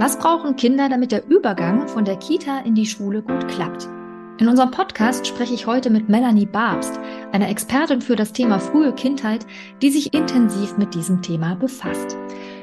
Was brauchen Kinder, damit der Übergang von der Kita in die Schule gut klappt? In unserem Podcast spreche ich heute mit Melanie Barbst, einer Expertin für das Thema frühe Kindheit, die sich intensiv mit diesem Thema befasst.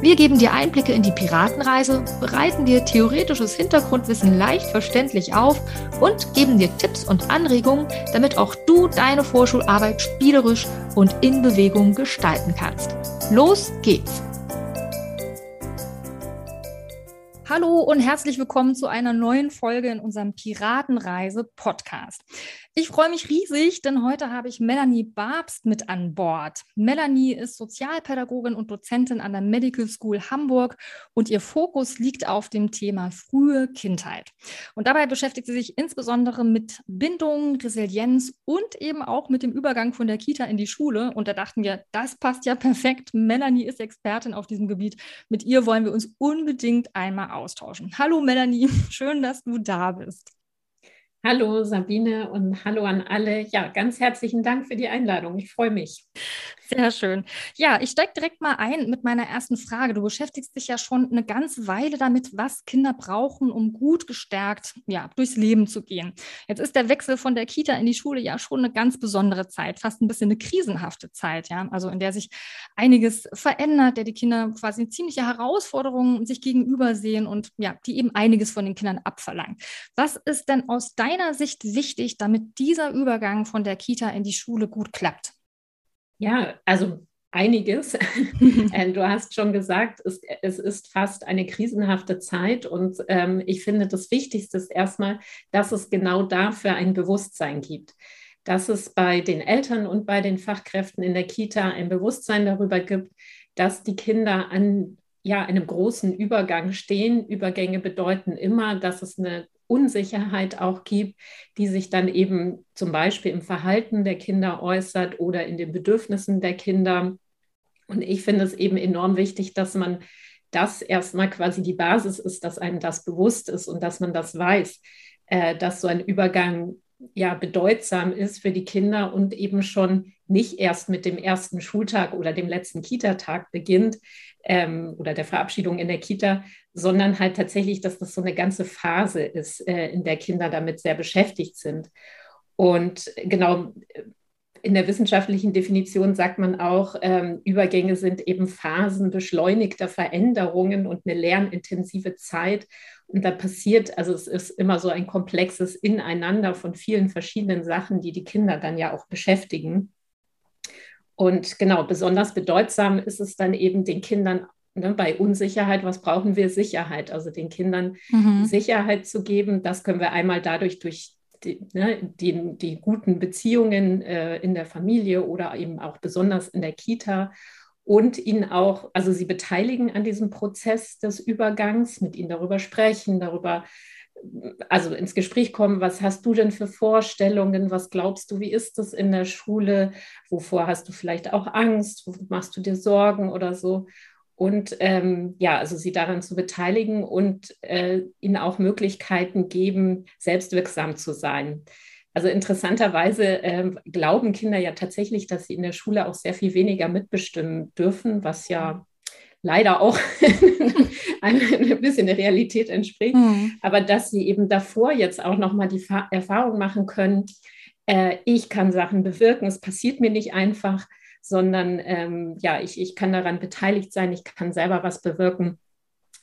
Wir geben dir Einblicke in die Piratenreise, bereiten dir theoretisches Hintergrundwissen leicht verständlich auf und geben dir Tipps und Anregungen, damit auch du deine Vorschularbeit spielerisch und in Bewegung gestalten kannst. Los geht's! Hallo und herzlich willkommen zu einer neuen Folge in unserem Piratenreise-Podcast. Ich freue mich riesig, denn heute habe ich Melanie Barbst mit an Bord. Melanie ist Sozialpädagogin und Dozentin an der Medical School Hamburg und ihr Fokus liegt auf dem Thema frühe Kindheit. Und dabei beschäftigt sie sich insbesondere mit Bindung, Resilienz und eben auch mit dem Übergang von der Kita in die Schule. Und da dachten wir, das passt ja perfekt. Melanie ist Expertin auf diesem Gebiet. Mit ihr wollen wir uns unbedingt einmal austauschen. Hallo Melanie, schön, dass du da bist. Hallo Sabine und hallo an alle. Ja, ganz herzlichen Dank für die Einladung. Ich freue mich. Sehr schön. Ja, ich steige direkt mal ein mit meiner ersten Frage. Du beschäftigst dich ja schon eine ganze Weile damit, was Kinder brauchen, um gut gestärkt ja, durchs Leben zu gehen. Jetzt ist der Wechsel von der Kita in die Schule ja schon eine ganz besondere Zeit, fast ein bisschen eine krisenhafte Zeit, ja, also in der sich einiges verändert, der die Kinder quasi ziemliche Herausforderungen sich gegenüber sehen und ja, die eben einiges von den Kindern abverlangt. Was ist denn aus deiner Sicht wichtig, damit dieser Übergang von der Kita in die Schule gut klappt? Ja, also einiges. Äh, du hast schon gesagt, es, es, ist fast eine krisenhafte Zeit und ähm, ich finde, das Wichtigste ist erstmal, dass es genau dafür ein Bewusstsein gibt. Dass es bei den Eltern und bei den Fachkräften in der Kita ein Bewusstsein darüber gibt, dass die Kinder an ja, einem großen Übergang stehen. Übergänge bedeuten immer, dass es eine Unsicherheit auch gibt, die sich dann eben zum Beispiel im Verhalten der Kinder äußert oder in den Bedürfnissen der Kinder. Und ich finde es eben enorm wichtig, dass man das erstmal quasi die Basis ist, dass einem das bewusst ist und dass man das weiß, äh, dass so ein Übergang ja bedeutsam ist für die Kinder und eben schon nicht erst mit dem ersten Schultag oder dem letzten Kita-Tag beginnt ähm, oder der Verabschiedung in der Kita, sondern halt tatsächlich, dass das so eine ganze Phase ist, äh, in der Kinder damit sehr beschäftigt sind. Und genau in der wissenschaftlichen Definition sagt man auch, ähm, Übergänge sind eben Phasen beschleunigter Veränderungen und eine lernintensive Zeit. Und da passiert, also es ist immer so ein komplexes Ineinander von vielen verschiedenen Sachen, die die Kinder dann ja auch beschäftigen. Und genau, besonders bedeutsam ist es dann eben den Kindern ne, bei Unsicherheit, was brauchen wir? Sicherheit. Also den Kindern mhm. Sicherheit zu geben, das können wir einmal dadurch durch die, ne, die, die guten Beziehungen äh, in der Familie oder eben auch besonders in der Kita und ihnen auch, also sie beteiligen an diesem Prozess des Übergangs, mit ihnen darüber sprechen, darüber also ins Gespräch kommen, was hast du denn für Vorstellungen, was glaubst du, wie ist das in der Schule, wovor hast du vielleicht auch Angst, wo machst du dir Sorgen oder so. Und ähm, ja, also sie daran zu beteiligen und äh, ihnen auch Möglichkeiten geben, selbstwirksam zu sein. Also interessanterweise äh, glauben Kinder ja tatsächlich, dass sie in der Schule auch sehr viel weniger mitbestimmen dürfen, was ja leider auch ein bisschen der Realität entspricht, mhm. aber dass sie eben davor jetzt auch nochmal die Erfahrung machen können, äh, ich kann Sachen bewirken, es passiert mir nicht einfach, sondern ähm, ja, ich, ich kann daran beteiligt sein, ich kann selber was bewirken.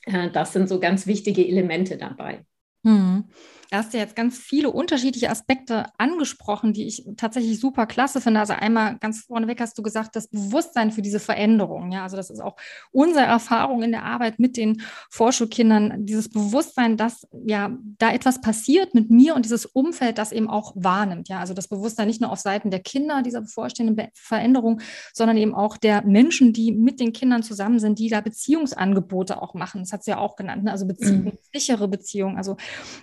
Äh, das sind so ganz wichtige Elemente dabei. Mhm. Da hast du jetzt ganz viele unterschiedliche Aspekte angesprochen, die ich tatsächlich super klasse finde. Also einmal ganz vorneweg hast du gesagt, das Bewusstsein für diese Veränderung. Ja, also das ist auch unsere Erfahrung in der Arbeit mit den Vorschulkindern. Dieses Bewusstsein, dass ja da etwas passiert mit mir und dieses Umfeld, das eben auch wahrnimmt. Ja, also das Bewusstsein nicht nur auf Seiten der Kinder dieser bevorstehenden Veränderung, sondern eben auch der Menschen, die mit den Kindern zusammen sind, die da Beziehungsangebote auch machen. Das hat sie ja auch genannt. Ne? Also Beziehung, mhm. sichere Beziehungen, also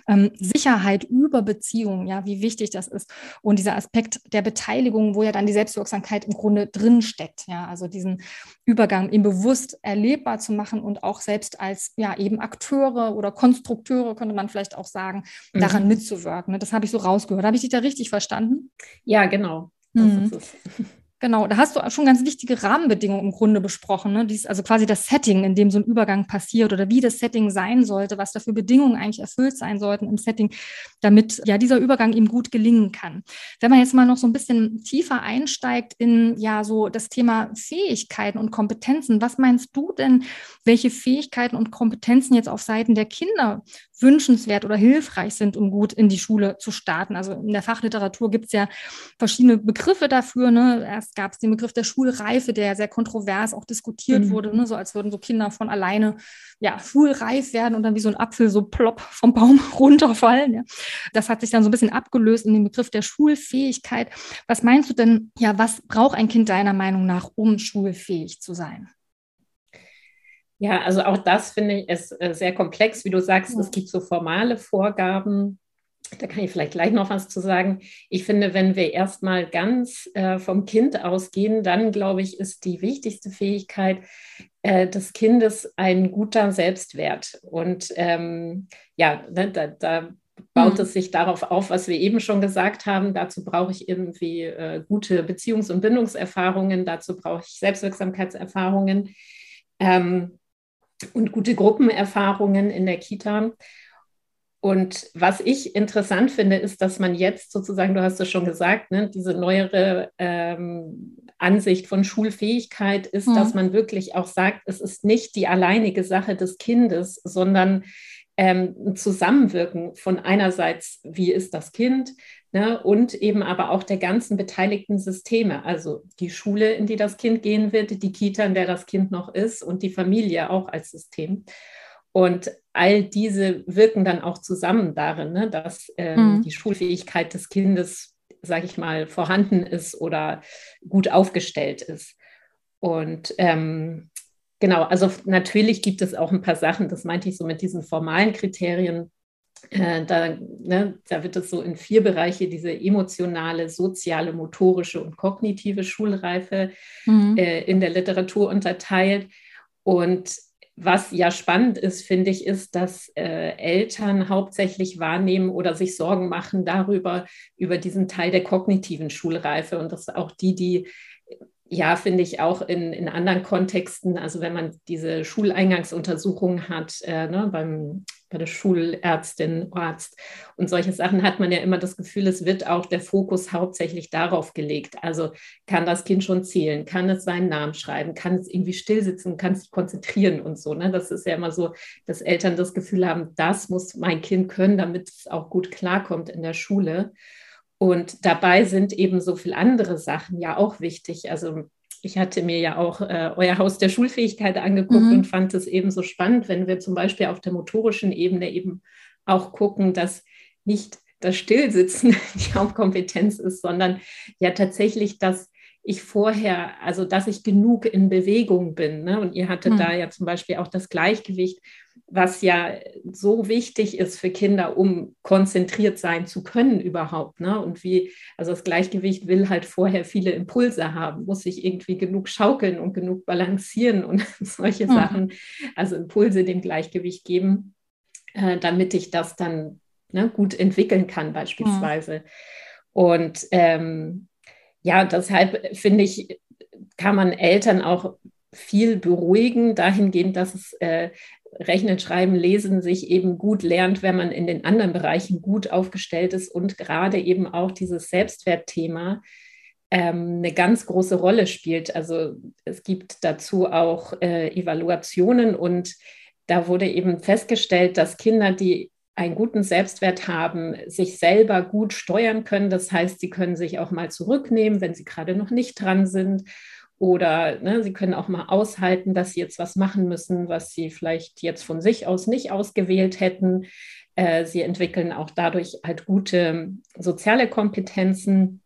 ähm, Sicherheit über Beziehungen, ja, wie wichtig das ist. Und dieser Aspekt der Beteiligung, wo ja dann die Selbstwirksamkeit im Grunde drin steckt, ja, also diesen Übergang ihm bewusst erlebbar zu machen und auch selbst als ja eben Akteure oder Konstrukteure, könnte man vielleicht auch sagen, daran mhm. mitzuwirken. Ne? Das habe ich so rausgehört. Habe ich dich da richtig verstanden? Ja, genau. Mhm. Genau, da hast du schon ganz wichtige Rahmenbedingungen im Grunde besprochen. Ne? Dies, also quasi das Setting, in dem so ein Übergang passiert oder wie das Setting sein sollte, was da für Bedingungen eigentlich erfüllt sein sollten im Setting, damit ja dieser Übergang ihm gut gelingen kann. Wenn man jetzt mal noch so ein bisschen tiefer einsteigt in ja so das Thema Fähigkeiten und Kompetenzen, was meinst du denn, welche Fähigkeiten und Kompetenzen jetzt auf Seiten der Kinder wünschenswert oder hilfreich sind, um gut in die Schule zu starten. Also in der Fachliteratur gibt es ja verschiedene Begriffe dafür. Ne? Erst gab es den Begriff der Schulreife, der ja sehr kontrovers auch diskutiert mhm. wurde, ne? so als würden so Kinder von alleine ja, schulreif werden und dann wie so ein Apfel so plopp vom Baum runterfallen. Ja? Das hat sich dann so ein bisschen abgelöst in den Begriff der Schulfähigkeit. Was meinst du denn, ja, was braucht ein Kind deiner Meinung nach, um schulfähig zu sein? Ja, also auch das finde ich ist äh, sehr komplex. Wie du sagst, es gibt so formale Vorgaben. Da kann ich vielleicht gleich noch was zu sagen. Ich finde, wenn wir erstmal ganz äh, vom Kind ausgehen, dann glaube ich, ist die wichtigste Fähigkeit äh, des Kindes ein guter Selbstwert. Und ähm, ja, ne, da, da baut mhm. es sich darauf auf, was wir eben schon gesagt haben. Dazu brauche ich irgendwie äh, gute Beziehungs- und Bindungserfahrungen, dazu brauche ich Selbstwirksamkeitserfahrungen. Ähm, und gute Gruppenerfahrungen in der Kita. Und was ich interessant finde, ist, dass man jetzt sozusagen, du hast es schon gesagt, ne, diese neuere ähm, Ansicht von Schulfähigkeit ist, mhm. dass man wirklich auch sagt, es ist nicht die alleinige Sache des Kindes, sondern ähm, ein Zusammenwirken von einerseits, wie ist das Kind, ne, und eben aber auch der ganzen beteiligten Systeme, also die Schule, in die das Kind gehen wird, die Kita, in der das Kind noch ist und die Familie auch als System. Und all diese wirken dann auch zusammen darin, ne, dass ähm, mhm. die Schulfähigkeit des Kindes, sage ich mal, vorhanden ist oder gut aufgestellt ist. Und ähm, genau, also natürlich gibt es auch ein paar Sachen, das meinte ich so mit diesen formalen Kriterien, äh, da, ne, da wird es so in vier Bereiche, diese emotionale, soziale, motorische und kognitive Schulreife mhm. äh, in der Literatur unterteilt. Und was ja spannend ist, finde ich, ist, dass äh, Eltern hauptsächlich wahrnehmen oder sich Sorgen machen darüber, über diesen Teil der kognitiven Schulreife. Und das auch die, die ja, finde ich auch in, in anderen Kontexten, also wenn man diese Schuleingangsuntersuchungen hat, äh, ne, beim, bei der Schulärztin, Arzt und solche Sachen, hat man ja immer das Gefühl, es wird auch der Fokus hauptsächlich darauf gelegt. Also kann das Kind schon zählen, kann es seinen Namen schreiben, kann es irgendwie stillsitzen, kann sich konzentrieren und so. Ne? Das ist ja immer so, dass Eltern das Gefühl haben, das muss mein Kind können, damit es auch gut klarkommt in der Schule. Und dabei sind eben so viele andere Sachen ja auch wichtig. Also ich hatte mir ja auch äh, euer Haus der Schulfähigkeit angeguckt mhm. und fand es eben so spannend, wenn wir zum Beispiel auf der motorischen Ebene eben auch gucken, dass nicht das Stillsitzen die Hauptkompetenz ist, sondern ja tatsächlich das ich vorher, also dass ich genug in Bewegung bin. Ne? Und ihr hattet mhm. da ja zum Beispiel auch das Gleichgewicht, was ja so wichtig ist für Kinder, um konzentriert sein zu können überhaupt. Ne? Und wie, also das Gleichgewicht will halt vorher viele Impulse haben, muss sich irgendwie genug schaukeln und genug balancieren und solche mhm. Sachen, also Impulse dem Gleichgewicht geben, äh, damit ich das dann ne, gut entwickeln kann beispielsweise. Mhm. Und ähm, ja, deshalb finde ich, kann man Eltern auch viel beruhigen, dahingehend, dass es äh, Rechnen, Schreiben, Lesen sich eben gut lernt, wenn man in den anderen Bereichen gut aufgestellt ist und gerade eben auch dieses Selbstwertthema ähm, eine ganz große Rolle spielt. Also es gibt dazu auch äh, Evaluationen und da wurde eben festgestellt, dass Kinder, die einen guten Selbstwert haben, sich selber gut steuern können. Das heißt, sie können sich auch mal zurücknehmen, wenn sie gerade noch nicht dran sind. Oder ne, sie können auch mal aushalten, dass sie jetzt was machen müssen, was sie vielleicht jetzt von sich aus nicht ausgewählt hätten. Äh, sie entwickeln auch dadurch halt gute soziale Kompetenzen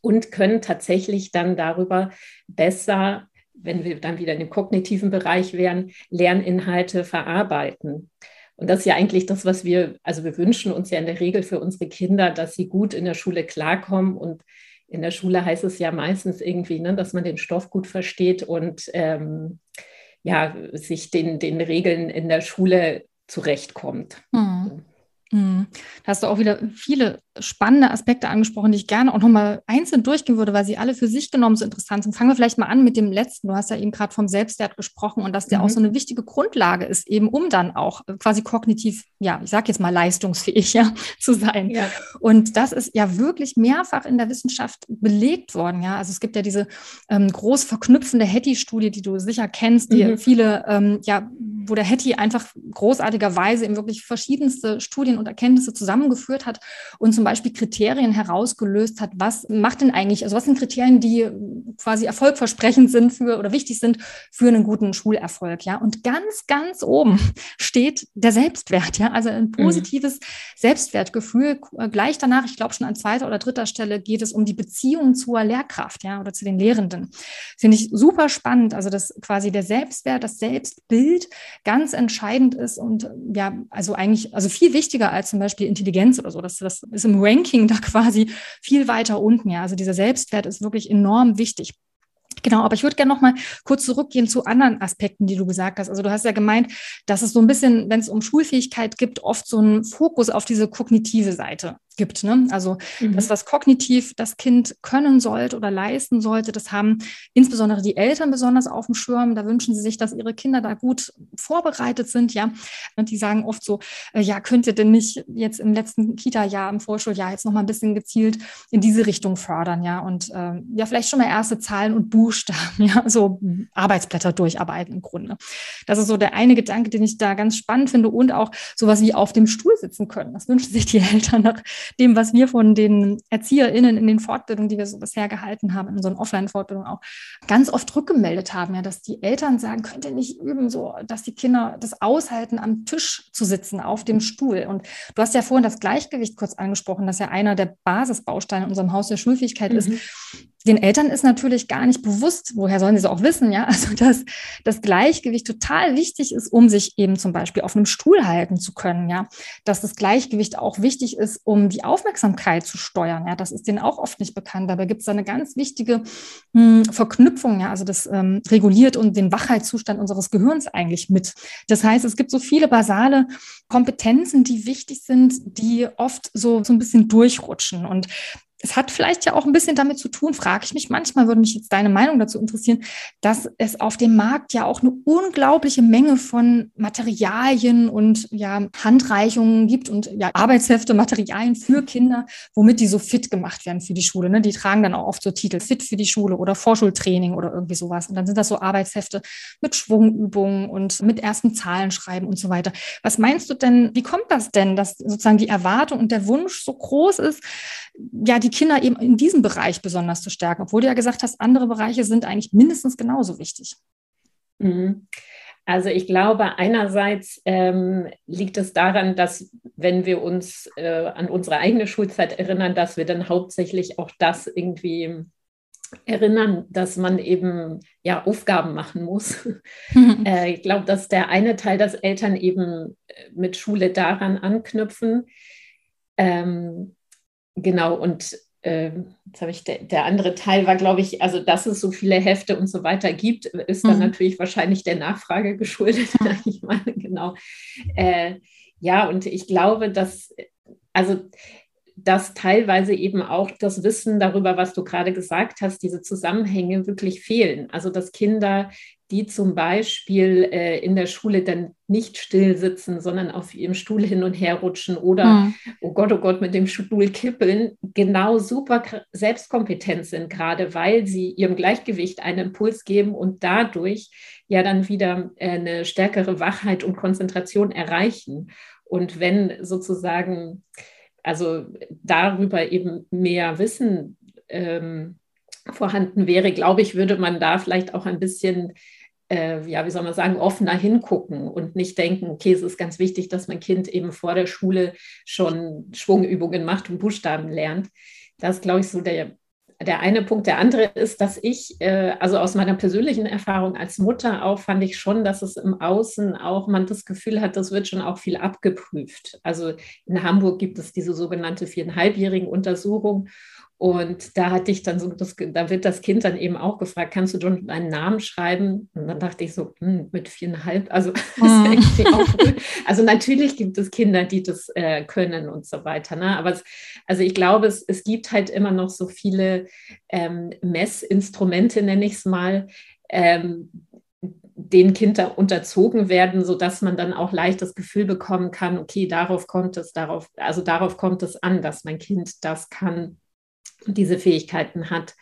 und können tatsächlich dann darüber besser, wenn wir dann wieder in dem kognitiven Bereich wären, Lerninhalte verarbeiten. Und das ist ja eigentlich das, was wir, also wir wünschen uns ja in der Regel für unsere Kinder, dass sie gut in der Schule klarkommen. Und in der Schule heißt es ja meistens irgendwie, ne, dass man den Stoff gut versteht und ähm, ja, sich den, den Regeln in der Schule zurechtkommt. Mhm. Mhm. Da hast du auch wieder viele spannende Aspekte angesprochen, die ich gerne auch nochmal einzeln durchgehen würde, weil sie alle für sich genommen so interessant sind. Fangen wir vielleicht mal an mit dem letzten. Du hast ja eben gerade vom Selbstwert gesprochen und dass der mhm. auch so eine wichtige Grundlage ist, eben um dann auch quasi kognitiv, ja, ich sage jetzt mal leistungsfähig ja, zu sein. Ja. Und das ist ja wirklich mehrfach in der Wissenschaft belegt worden. Ja, also es gibt ja diese ähm, groß verknüpfende Hattie-Studie, die du sicher kennst, die mhm. viele, ähm, ja, wo der Hattie einfach großartigerweise eben wirklich verschiedenste Studien und Erkenntnisse zusammengeführt hat und zum Beispiel Kriterien herausgelöst hat, was macht denn eigentlich, also was sind Kriterien, die quasi erfolgversprechend sind für oder wichtig sind für einen guten Schulerfolg, ja. Und ganz, ganz oben steht der Selbstwert, ja, also ein mhm. positives mhm. Selbstwertgefühl. Gleich danach, ich glaube schon an zweiter oder dritter Stelle, geht es um die Beziehung zur Lehrkraft, ja, oder zu den Lehrenden. Finde ich super spannend, also dass quasi der Selbstwert, das Selbstbild ganz entscheidend ist und ja, also eigentlich, also viel wichtiger als zum Beispiel Intelligenz oder so. Das, das ist im Ranking da quasi viel weiter unten. Ja, also dieser Selbstwert ist wirklich enorm wichtig. Genau, aber ich würde gerne noch mal kurz zurückgehen zu anderen Aspekten, die du gesagt hast. Also du hast ja gemeint, dass es so ein bisschen, wenn es um Schulfähigkeit gibt, oft so einen Fokus auf diese kognitive Seite gibt. Ne? Also mhm. das, was kognitiv das Kind können sollte oder leisten sollte, das haben insbesondere die Eltern besonders auf dem Schirm. Da wünschen sie sich, dass ihre Kinder da gut vorbereitet sind. Ja, und die sagen oft so, äh, ja, könnt ihr denn nicht jetzt im letzten Kita-Jahr, im Vorschuljahr jetzt noch mal ein bisschen gezielt in diese Richtung fördern, ja, und äh, ja, vielleicht schon mal erste Zahlen und Buchstaben, ja, so Arbeitsblätter durcharbeiten im Grunde. Das ist so der eine Gedanke, den ich da ganz spannend finde und auch sowas wie auf dem Stuhl sitzen können. Das wünschen sich die Eltern nach dem, was wir von den ErzieherInnen in den Fortbildungen, die wir so bisher gehalten haben, in unseren Offline-Fortbildungen auch, ganz oft rückgemeldet haben, ja, dass die Eltern sagen, könnt ihr nicht üben, so, dass die Kinder das aushalten, am Tisch zu sitzen, auf dem Stuhl. Und du hast ja vorhin das Gleichgewicht kurz angesprochen, das ja einer der Basisbausteine in unserem Haus der Schulfähigkeit mhm. ist den Eltern ist natürlich gar nicht bewusst, woher sollen sie es auch wissen, ja, also dass das Gleichgewicht total wichtig ist, um sich eben zum Beispiel auf einem Stuhl halten zu können, ja, dass das Gleichgewicht auch wichtig ist, um die Aufmerksamkeit zu steuern, ja, das ist denen auch oft nicht bekannt. Dabei gibt es eine ganz wichtige hm, Verknüpfung, ja, also das ähm, reguliert und den Wachheitszustand unseres Gehirns eigentlich mit. Das heißt, es gibt so viele basale Kompetenzen, die wichtig sind, die oft so, so ein bisschen durchrutschen. Und es hat vielleicht ja auch ein bisschen damit zu tun, frage ich mich manchmal, würde mich jetzt deine Meinung dazu interessieren, dass es auf dem Markt ja auch eine unglaubliche Menge von Materialien und ja, Handreichungen gibt und ja, Arbeitshefte, Materialien für Kinder, womit die so fit gemacht werden für die Schule. Ne? Die tragen dann auch oft so Titel, fit für die Schule oder Vorschultraining oder irgendwie sowas. Und dann sind das so Arbeitshefte mit Schwungübungen und mit ersten Zahlen schreiben und so weiter. Was meinst du denn, wie kommt das denn, dass sozusagen die Erwartung und der Wunsch so groß ist, ja, die Kinder eben in diesem Bereich besonders zu stärken, obwohl du ja gesagt hast, andere Bereiche sind eigentlich mindestens genauso wichtig. Mhm. Also ich glaube, einerseits ähm, liegt es daran, dass wenn wir uns äh, an unsere eigene Schulzeit erinnern, dass wir dann hauptsächlich auch das irgendwie erinnern, dass man eben ja Aufgaben machen muss. Mhm. Äh, ich glaube, dass der eine Teil, dass Eltern eben äh, mit Schule daran anknüpfen. Ähm, Genau, und äh, jetzt habe ich, der, der, andere Teil war, glaube ich, also dass es so viele Hefte und so weiter gibt, ist dann mhm. natürlich wahrscheinlich der Nachfrage geschuldet. ich meine, genau. Äh, ja, und ich glaube, dass, also dass teilweise eben auch das Wissen darüber, was du gerade gesagt hast, diese Zusammenhänge wirklich fehlen. Also dass Kinder die zum Beispiel äh, in der Schule dann nicht still sitzen, sondern auf ihrem Stuhl hin und her rutschen oder, mhm. oh Gott, oh Gott, mit dem Stuhl kippeln, genau super selbstkompetent sind, gerade weil sie ihrem Gleichgewicht einen Impuls geben und dadurch ja dann wieder äh, eine stärkere Wachheit und Konzentration erreichen. Und wenn sozusagen, also darüber eben mehr Wissen ähm, vorhanden wäre, glaube ich, würde man da vielleicht auch ein bisschen äh, ja, wie soll man sagen, offener hingucken und nicht denken, okay, es ist ganz wichtig, dass mein Kind eben vor der Schule schon Schwungübungen macht und Buchstaben lernt. Das ist, glaube ich, so der der eine Punkt. Der andere ist, dass ich, äh, also aus meiner persönlichen Erfahrung als Mutter auch, fand ich schon, dass es im Außen auch man das Gefühl hat, das wird schon auch viel abgeprüft. Also in Hamburg gibt es diese sogenannte viereinhalbjährigen Untersuchung. Und da hatte ich dann so, das, da wird das Kind dann eben auch gefragt, kannst du schon deinen Namen schreiben? Und dann dachte ich so, hm, mit viereinhalb, also mhm. Also natürlich gibt es Kinder, die das äh, können und so weiter. Ne? Aber es, also ich glaube, es, es gibt halt immer noch so viele ähm, Messinstrumente, nenne ich es mal, ähm, den Kinder unterzogen werden, sodass man dann auch leicht das Gefühl bekommen kann, okay, darauf kommt es, darauf, also darauf kommt es an, dass mein Kind das kann diese Fähigkeiten hat.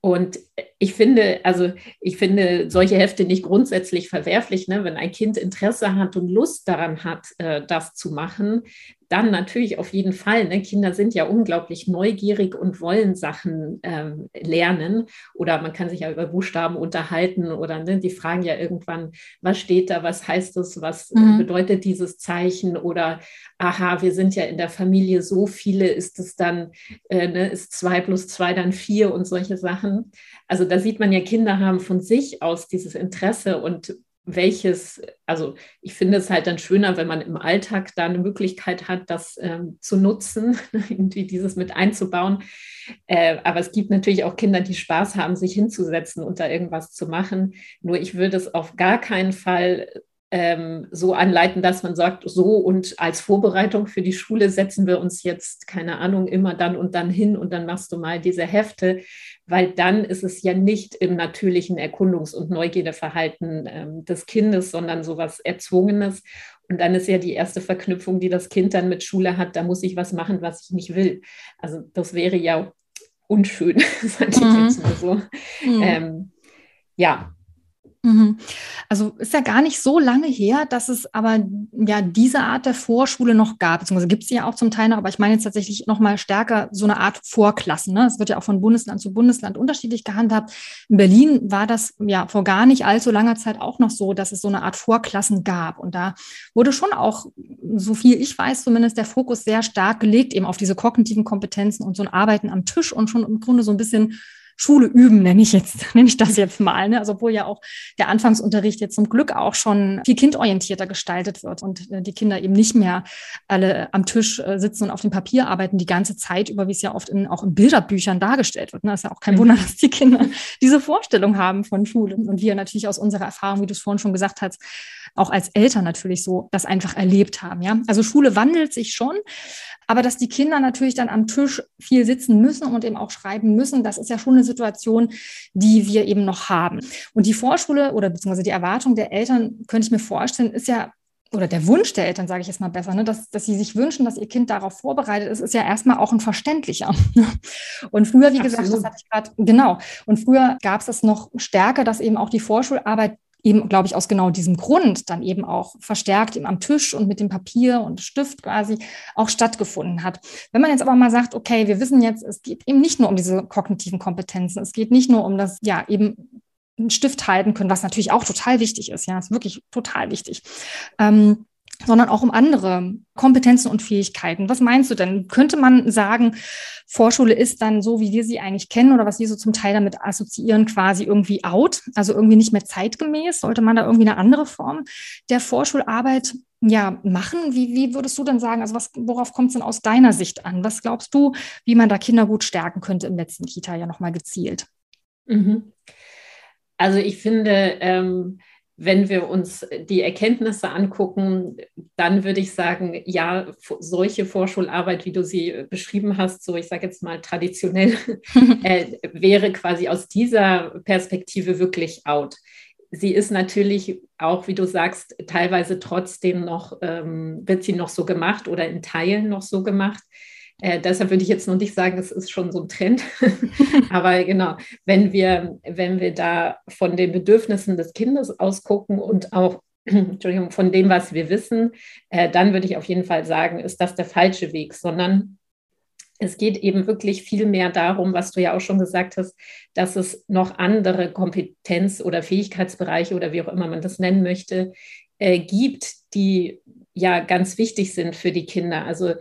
Und ich finde, also ich finde solche Hefte nicht grundsätzlich verwerflich, ne? wenn ein Kind Interesse hat und Lust daran hat, äh, das zu machen, dann natürlich auf jeden Fall. Ne? Kinder sind ja unglaublich neugierig und wollen Sachen ähm, lernen. Oder man kann sich ja über Buchstaben unterhalten oder ne, die fragen ja irgendwann, was steht da, was heißt das, was mhm. bedeutet dieses Zeichen? Oder aha, wir sind ja in der Familie so viele, ist es dann, äh, ne, ist zwei plus zwei dann vier und solche Sachen. Also da sieht man ja, Kinder haben von sich aus dieses Interesse und welches, also ich finde es halt dann schöner, wenn man im Alltag da eine Möglichkeit hat, das ähm, zu nutzen, irgendwie dieses mit einzubauen. Äh, aber es gibt natürlich auch Kinder, die Spaß haben, sich hinzusetzen und da irgendwas zu machen. Nur ich würde es auf gar keinen Fall ähm, so anleiten, dass man sagt, so und als Vorbereitung für die Schule setzen wir uns jetzt, keine Ahnung, immer dann und dann hin und dann machst du mal diese Hefte, weil dann ist es ja nicht im natürlichen Erkundungs- und Neugierdeverhalten ähm, des Kindes, sondern sowas Erzwungenes. Und dann ist ja die erste Verknüpfung, die das Kind dann mit Schule hat, da muss ich was machen, was ich nicht will. Also das wäre ja unschön, sage ich mhm. jetzt mal so. Mhm. Ähm, ja. Also ist ja gar nicht so lange her, dass es aber ja diese Art der Vorschule noch gab, beziehungsweise gibt es sie ja auch zum Teil noch, aber ich meine jetzt tatsächlich noch mal stärker so eine Art Vorklassen. Ne? Es wird ja auch von Bundesland zu Bundesland unterschiedlich gehandhabt. In Berlin war das ja vor gar nicht allzu langer Zeit auch noch so, dass es so eine Art Vorklassen gab. Und da wurde schon auch, so viel ich weiß, zumindest der Fokus sehr stark gelegt eben auf diese kognitiven Kompetenzen und so ein Arbeiten am Tisch und schon im Grunde so ein bisschen Schule üben, nenne ich jetzt, nenne ich das jetzt mal. Ne? Also obwohl ja auch der Anfangsunterricht jetzt zum Glück auch schon viel kindorientierter gestaltet wird und äh, die Kinder eben nicht mehr alle am Tisch äh, sitzen und auf dem Papier arbeiten die ganze Zeit über, wie es ja oft in, auch in Bilderbüchern dargestellt wird. Ne? Das ist ja auch kein mhm. Wunder, dass die Kinder diese Vorstellung haben von Schule. Und wir natürlich aus unserer Erfahrung, wie du es vorhin schon gesagt hast, auch als Eltern natürlich so das einfach erlebt haben. Ja? Also Schule wandelt sich schon, aber dass die Kinder natürlich dann am Tisch viel sitzen müssen und eben auch schreiben müssen, das ist ja schon eine Situation, die wir eben noch haben. Und die Vorschule oder beziehungsweise die Erwartung der Eltern, könnte ich mir vorstellen, ist ja oder der Wunsch der Eltern, sage ich jetzt mal besser, ne, dass, dass sie sich wünschen, dass ihr Kind darauf vorbereitet ist, ist ja erstmal auch ein verständlicher. Und früher, wie Absolut. gesagt, das hatte ich gerade, genau, und früher gab es das noch stärker, dass eben auch die Vorschularbeit eben, glaube ich, aus genau diesem Grund dann eben auch verstärkt eben am Tisch und mit dem Papier und Stift quasi auch stattgefunden hat. Wenn man jetzt aber mal sagt, okay, wir wissen jetzt, es geht eben nicht nur um diese kognitiven Kompetenzen, es geht nicht nur um das, ja, eben einen Stift halten können, was natürlich auch total wichtig ist, ja, ist wirklich total wichtig. Ähm, sondern auch um andere Kompetenzen und Fähigkeiten. Was meinst du denn? Könnte man sagen, Vorschule ist dann so, wie wir sie eigentlich kennen oder was wir so zum Teil damit assoziieren, quasi irgendwie out, also irgendwie nicht mehr zeitgemäß? Sollte man da irgendwie eine andere Form der Vorschularbeit ja, machen? Wie, wie würdest du denn sagen, also was, worauf kommt es denn aus deiner Sicht an? Was glaubst du, wie man da Kinder gut stärken könnte im letzten Kita ja nochmal gezielt? Mhm. Also ich finde, ähm, wenn wir uns die Erkenntnisse angucken, dann würde ich sagen, ja, solche Vorschularbeit, wie du sie beschrieben hast, so ich sage jetzt mal traditionell, äh, wäre quasi aus dieser Perspektive wirklich out. Sie ist natürlich auch, wie du sagst, teilweise trotzdem noch, ähm, wird sie noch so gemacht oder in Teilen noch so gemacht. Äh, deshalb würde ich jetzt noch nicht sagen, es ist schon so ein Trend. Aber genau, wenn wir, wenn wir da von den Bedürfnissen des Kindes ausgucken und auch Entschuldigung, von dem, was wir wissen, äh, dann würde ich auf jeden Fall sagen, ist das der falsche Weg, sondern es geht eben wirklich viel mehr darum, was du ja auch schon gesagt hast, dass es noch andere Kompetenz- oder Fähigkeitsbereiche oder wie auch immer man das nennen möchte, äh, gibt, die ja ganz wichtig sind für die Kinder. Also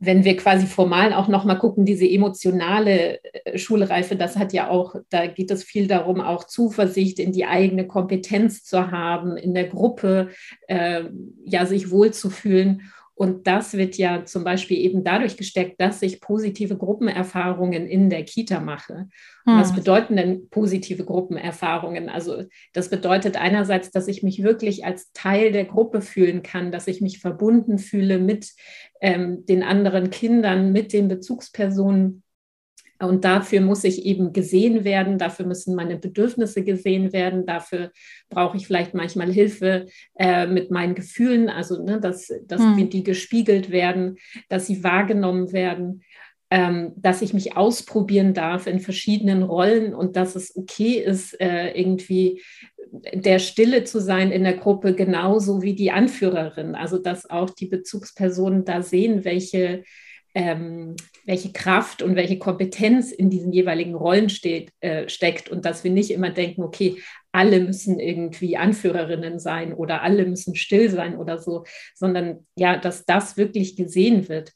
wenn wir quasi formal auch nochmal gucken, diese emotionale äh, Schulreife, das hat ja auch, da geht es viel darum, auch Zuversicht in die eigene Kompetenz zu haben, in der Gruppe, äh, ja, sich wohlzufühlen. Und das wird ja zum Beispiel eben dadurch gesteckt, dass ich positive Gruppenerfahrungen in der Kita mache. Hm. Was bedeuten denn positive Gruppenerfahrungen? Also das bedeutet einerseits, dass ich mich wirklich als Teil der Gruppe fühlen kann, dass ich mich verbunden fühle mit ähm, den anderen Kindern, mit den Bezugspersonen und dafür muss ich eben gesehen werden, dafür müssen meine Bedürfnisse gesehen werden, dafür brauche ich vielleicht manchmal Hilfe äh, mit meinen Gefühlen, also ne, dass, dass hm. mir die gespiegelt werden, dass sie wahrgenommen werden, ähm, dass ich mich ausprobieren darf in verschiedenen Rollen und dass es okay ist, äh, irgendwie der Stille zu sein in der Gruppe, genauso wie die Anführerin. Also dass auch die Bezugspersonen da sehen, welche ähm, welche Kraft und welche Kompetenz in diesen jeweiligen Rollen steht, äh, steckt und dass wir nicht immer denken, okay, alle müssen irgendwie Anführerinnen sein oder alle müssen still sein oder so, sondern ja, dass das wirklich gesehen wird.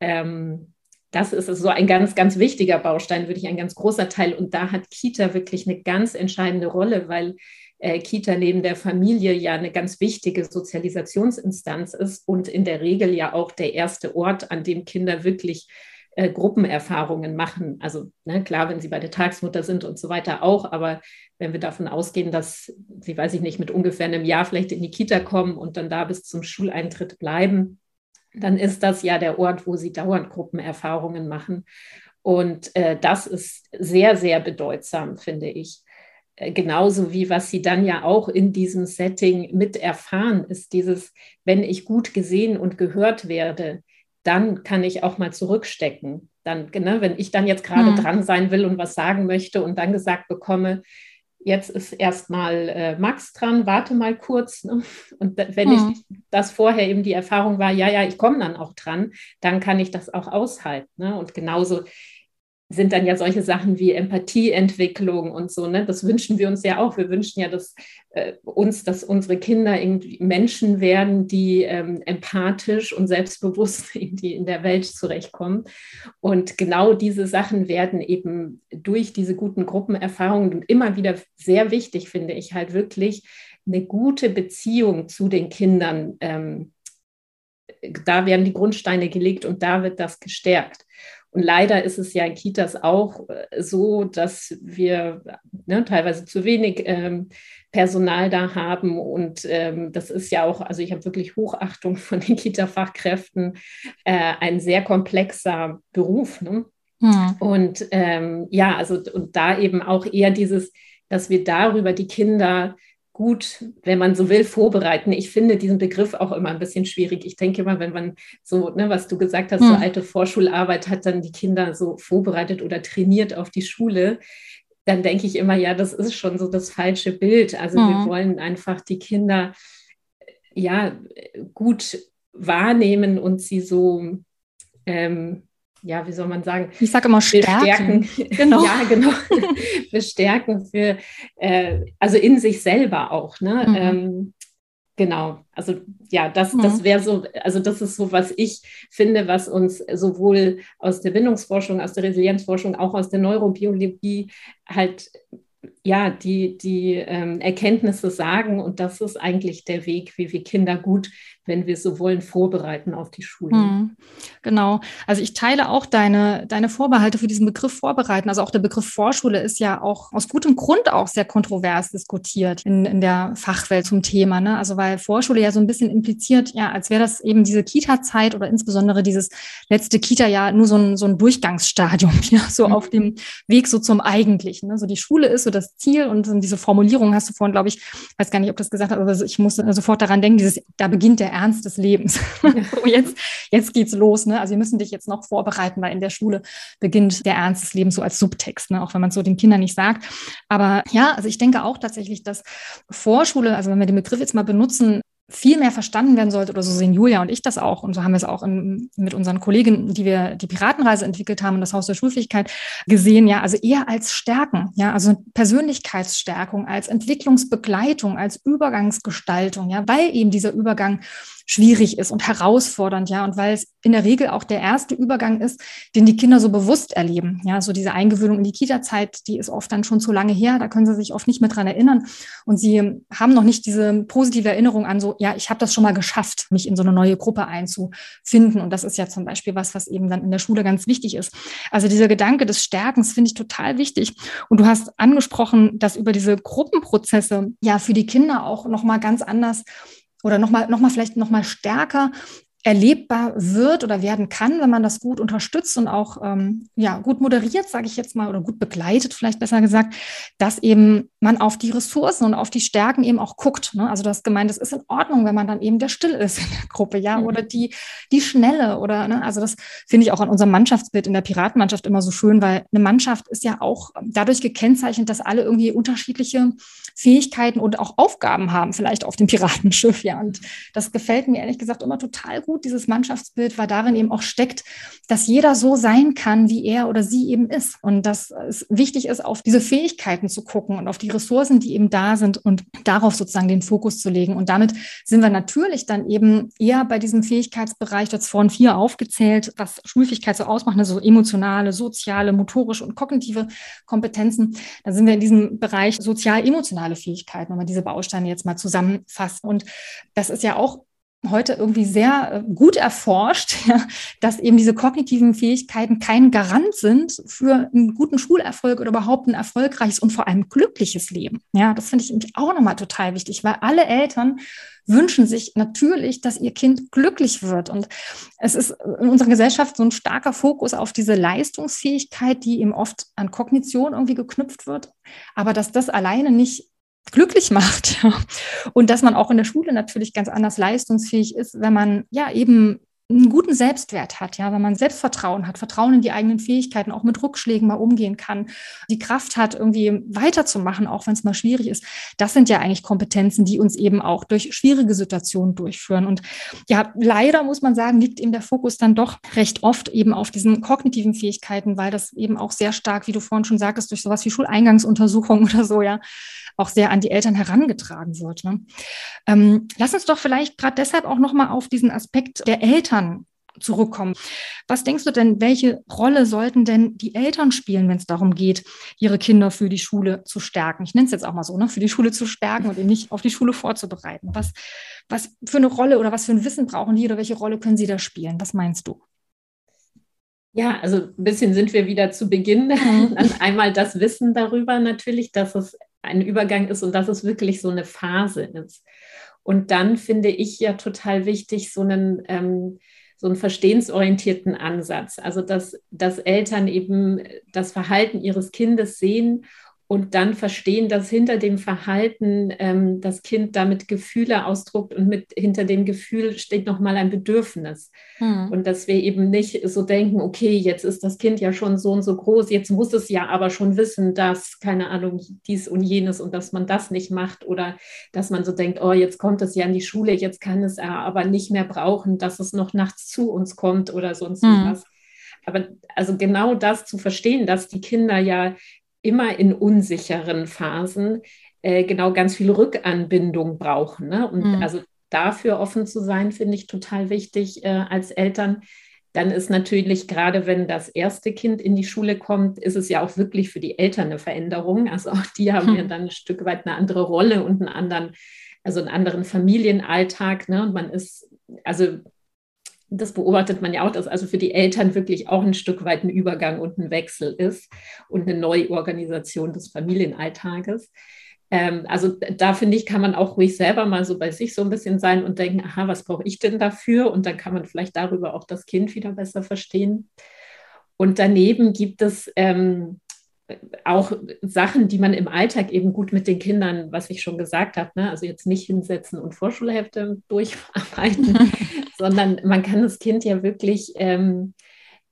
Ähm, das ist so ein ganz, ganz wichtiger Baustein, würde ich ein ganz großer Teil. Und da hat Kita wirklich eine ganz entscheidende Rolle, weil äh, Kita neben der Familie ja eine ganz wichtige Sozialisationsinstanz ist und in der Regel ja auch der erste Ort, an dem Kinder wirklich äh, Gruppenerfahrungen machen. Also ne, klar, wenn sie bei der Tagsmutter sind und so weiter auch, aber wenn wir davon ausgehen, dass sie, weiß ich nicht, mit ungefähr einem Jahr vielleicht in die Kita kommen und dann da bis zum Schuleintritt bleiben, dann ist das ja der Ort, wo sie dauernd Gruppenerfahrungen machen. Und äh, das ist sehr, sehr bedeutsam, finde ich. Äh, genauso wie was sie dann ja auch in diesem Setting mit erfahren, ist dieses, wenn ich gut gesehen und gehört werde, dann kann ich auch mal zurückstecken. Dann, ne, wenn ich dann jetzt gerade hm. dran sein will und was sagen möchte und dann gesagt bekomme, jetzt ist erstmal äh, Max dran, warte mal kurz. Ne? Und wenn hm. ich das vorher eben die Erfahrung war, ja, ja, ich komme dann auch dran, dann kann ich das auch aushalten. Ne? Und genauso sind dann ja solche Sachen wie Empathieentwicklung und so. Ne? Das wünschen wir uns ja auch. Wir wünschen ja dass, äh, uns, dass unsere Kinder irgendwie Menschen werden, die ähm, empathisch und selbstbewusst irgendwie in der Welt zurechtkommen. Und genau diese Sachen werden eben durch diese guten Gruppenerfahrungen und immer wieder sehr wichtig, finde ich halt wirklich eine gute Beziehung zu den Kindern. Ähm, da werden die Grundsteine gelegt und da wird das gestärkt. Und leider ist es ja in Kitas auch äh, so, dass wir ne, teilweise zu wenig ähm, Personal da haben. Und ähm, das ist ja auch, also ich habe wirklich Hochachtung von den Kita-Fachkräften, äh, ein sehr komplexer Beruf. Ne? Hm. Und ähm, ja, also und da eben auch eher dieses, dass wir darüber die Kinder gut, wenn man so will, vorbereiten. Ich finde diesen Begriff auch immer ein bisschen schwierig. Ich denke immer, wenn man so, ne, was du gesagt hast, hm. so alte Vorschularbeit hat dann die Kinder so vorbereitet oder trainiert auf die Schule, dann denke ich immer, ja, das ist schon so das falsche Bild. Also hm. wir wollen einfach die Kinder ja gut wahrnehmen und sie so ähm, ja, wie soll man sagen? Ich sage immer stärken. bestärken. Genau. ja, genau. bestärken für, äh, also in sich selber auch. Ne? Mhm. Ähm, genau. Also ja, das, mhm. das wäre so, also das ist so, was ich finde, was uns sowohl aus der Bindungsforschung, aus der Resilienzforschung, auch aus der Neurobiologie halt ja, die, die ähm, Erkenntnisse sagen. Und das ist eigentlich der Weg, wie wir Kinder gut, wenn wir so wollen, vorbereiten auf die Schule. Hm, genau. Also ich teile auch deine, deine Vorbehalte für diesen Begriff vorbereiten. Also auch der Begriff Vorschule ist ja auch aus gutem Grund auch sehr kontrovers diskutiert in, in der Fachwelt zum Thema. Ne? Also weil Vorschule ja so ein bisschen impliziert, ja, als wäre das eben diese Kita-Zeit oder insbesondere dieses letzte Kita-Jahr nur so ein, so ein Durchgangsstadium, ja, so mhm. auf dem Weg so zum Eigentlichen. Ne? So die Schule ist so das Ziel und diese Formulierung hast du vorhin, glaube ich, weiß gar nicht, ob das gesagt hast, aber ich muss sofort daran denken, dieses, da beginnt der Ernst des Lebens. jetzt, jetzt geht's los. Ne? Also wir müssen dich jetzt noch vorbereiten, weil in der Schule beginnt der Ernst des Lebens so als Subtext, ne? auch wenn man es so den Kindern nicht sagt. Aber ja, also ich denke auch tatsächlich, dass Vorschule, also wenn wir den Begriff jetzt mal benutzen, viel mehr verstanden werden sollte, oder so sehen Julia und ich das auch. Und so haben wir es auch in, mit unseren Kolleginnen, die wir die Piratenreise entwickelt haben und das Haus der Schulfähigkeit gesehen, ja, also eher als Stärken, ja, also Persönlichkeitsstärkung, als Entwicklungsbegleitung, als Übergangsgestaltung, ja, weil eben dieser Übergang schwierig ist und herausfordernd, ja, und weil es in der Regel auch der erste Übergang ist, den die Kinder so bewusst erleben. Ja, so diese Eingewöhnung in die Kita-Zeit, die ist oft dann schon zu lange her, da können sie sich oft nicht mehr dran erinnern und sie haben noch nicht diese positive Erinnerung an so, ja, ich habe das schon mal geschafft, mich in so eine neue Gruppe einzufinden und das ist ja zum Beispiel was, was eben dann in der Schule ganz wichtig ist. Also dieser Gedanke des Stärkens finde ich total wichtig und du hast angesprochen, dass über diese Gruppenprozesse ja für die Kinder auch noch mal ganz anders oder nochmal noch mal vielleicht nochmal stärker erlebbar wird oder werden kann, wenn man das gut unterstützt und auch ähm, ja, gut moderiert, sage ich jetzt mal, oder gut begleitet, vielleicht besser gesagt, dass eben man auf die Ressourcen und auf die Stärken eben auch guckt. Ne? Also du hast gemeint, es ist in Ordnung, wenn man dann eben der Still ist in der Gruppe, ja, mhm. oder die, die Schnelle oder, ne? also das finde ich auch an unserem Mannschaftsbild in der Piratenmannschaft immer so schön, weil eine Mannschaft ist ja auch dadurch gekennzeichnet, dass alle irgendwie unterschiedliche Fähigkeiten und auch Aufgaben haben, vielleicht auf dem Piratenschiff, ja. Und das gefällt mir ehrlich gesagt immer total gut, dieses Mannschaftsbild, weil darin eben auch steckt, dass jeder so sein kann, wie er oder sie eben ist. Und dass es wichtig ist, auf diese Fähigkeiten zu gucken und auf die Ressourcen, die eben da sind und darauf sozusagen den Fokus zu legen. Und damit sind wir natürlich dann eben eher bei diesem Fähigkeitsbereich, das vorhin vier aufgezählt, was Schulfähigkeit so ausmacht, also emotionale, soziale, motorische und kognitive Kompetenzen. Da sind wir in diesem Bereich sozial-emotional soziale Fähigkeiten, wenn man diese Bausteine jetzt mal zusammenfasst. Und das ist ja auch heute irgendwie sehr äh, gut erforscht, ja, dass eben diese kognitiven Fähigkeiten kein Garant sind für einen guten Schulerfolg oder überhaupt ein erfolgreiches und vor allem glückliches Leben. Ja, das finde ich auch nochmal total wichtig, weil alle Eltern wünschen sich natürlich, dass ihr Kind glücklich wird. Und es ist in unserer Gesellschaft so ein starker Fokus auf diese Leistungsfähigkeit, die eben oft an Kognition irgendwie geknüpft wird. Aber dass das alleine nicht glücklich macht. Und dass man auch in der Schule natürlich ganz anders leistungsfähig ist, wenn man ja eben einen guten Selbstwert hat, ja, wenn man Selbstvertrauen hat, Vertrauen in die eigenen Fähigkeiten, auch mit Rückschlägen mal umgehen kann, die Kraft hat, irgendwie weiterzumachen, auch wenn es mal schwierig ist. Das sind ja eigentlich Kompetenzen, die uns eben auch durch schwierige Situationen durchführen. Und ja, leider muss man sagen, liegt eben der Fokus dann doch recht oft eben auf diesen kognitiven Fähigkeiten, weil das eben auch sehr stark, wie du vorhin schon sagtest, durch sowas wie Schuleingangsuntersuchungen oder so, ja, auch sehr an die Eltern herangetragen wird. Ne? Ähm, lass uns doch vielleicht gerade deshalb auch nochmal auf diesen Aspekt der Eltern zurückkommen. Was denkst du denn, welche Rolle sollten denn die Eltern spielen, wenn es darum geht, ihre Kinder für die Schule zu stärken? Ich nenne es jetzt auch mal so, ne? für die Schule zu stärken und ihn nicht auf die Schule vorzubereiten. Was, was für eine Rolle oder was für ein Wissen brauchen die oder welche Rolle können sie da spielen? Was meinst du? Ja, also ein bisschen sind wir wieder zu Beginn. Mhm. Einmal das Wissen darüber natürlich, dass es ein Übergang ist und dass es wirklich so eine Phase ist. Und dann finde ich ja total wichtig, so einen, ähm, so einen verstehensorientierten Ansatz. Also, dass, dass Eltern eben das Verhalten ihres Kindes sehen und dann verstehen, dass hinter dem Verhalten ähm, das Kind damit Gefühle ausdruckt und mit hinter dem Gefühl steht nochmal ein Bedürfnis. Hm. Und dass wir eben nicht so denken, okay, jetzt ist das Kind ja schon so und so groß, jetzt muss es ja aber schon wissen, dass, keine Ahnung, dies und jenes und dass man das nicht macht oder dass man so denkt, oh, jetzt kommt es ja in die Schule, jetzt kann es aber nicht mehr brauchen, dass es noch nachts zu uns kommt oder sonst hm. was. Aber also genau das zu verstehen, dass die Kinder ja immer in unsicheren Phasen äh, genau ganz viel Rückanbindung brauchen. Ne? Und mhm. also dafür offen zu sein, finde ich total wichtig äh, als Eltern. Dann ist natürlich gerade, wenn das erste Kind in die Schule kommt, ist es ja auch wirklich für die Eltern eine Veränderung. Also auch die haben mhm. ja dann ein Stück weit eine andere Rolle und einen anderen, also einen anderen Familienalltag. Ne? Und man ist, also das beobachtet man ja auch, dass also für die Eltern wirklich auch ein Stück weit ein Übergang und ein Wechsel ist und eine Neuorganisation des Familienalltages. Ähm, also da finde ich, kann man auch ruhig selber mal so bei sich so ein bisschen sein und denken, aha, was brauche ich denn dafür? Und dann kann man vielleicht darüber auch das Kind wieder besser verstehen. Und daneben gibt es ähm, auch Sachen, die man im Alltag eben gut mit den Kindern, was ich schon gesagt habe, ne? also jetzt nicht hinsetzen und Vorschulhefte durcharbeiten, sondern man kann das Kind ja wirklich ähm,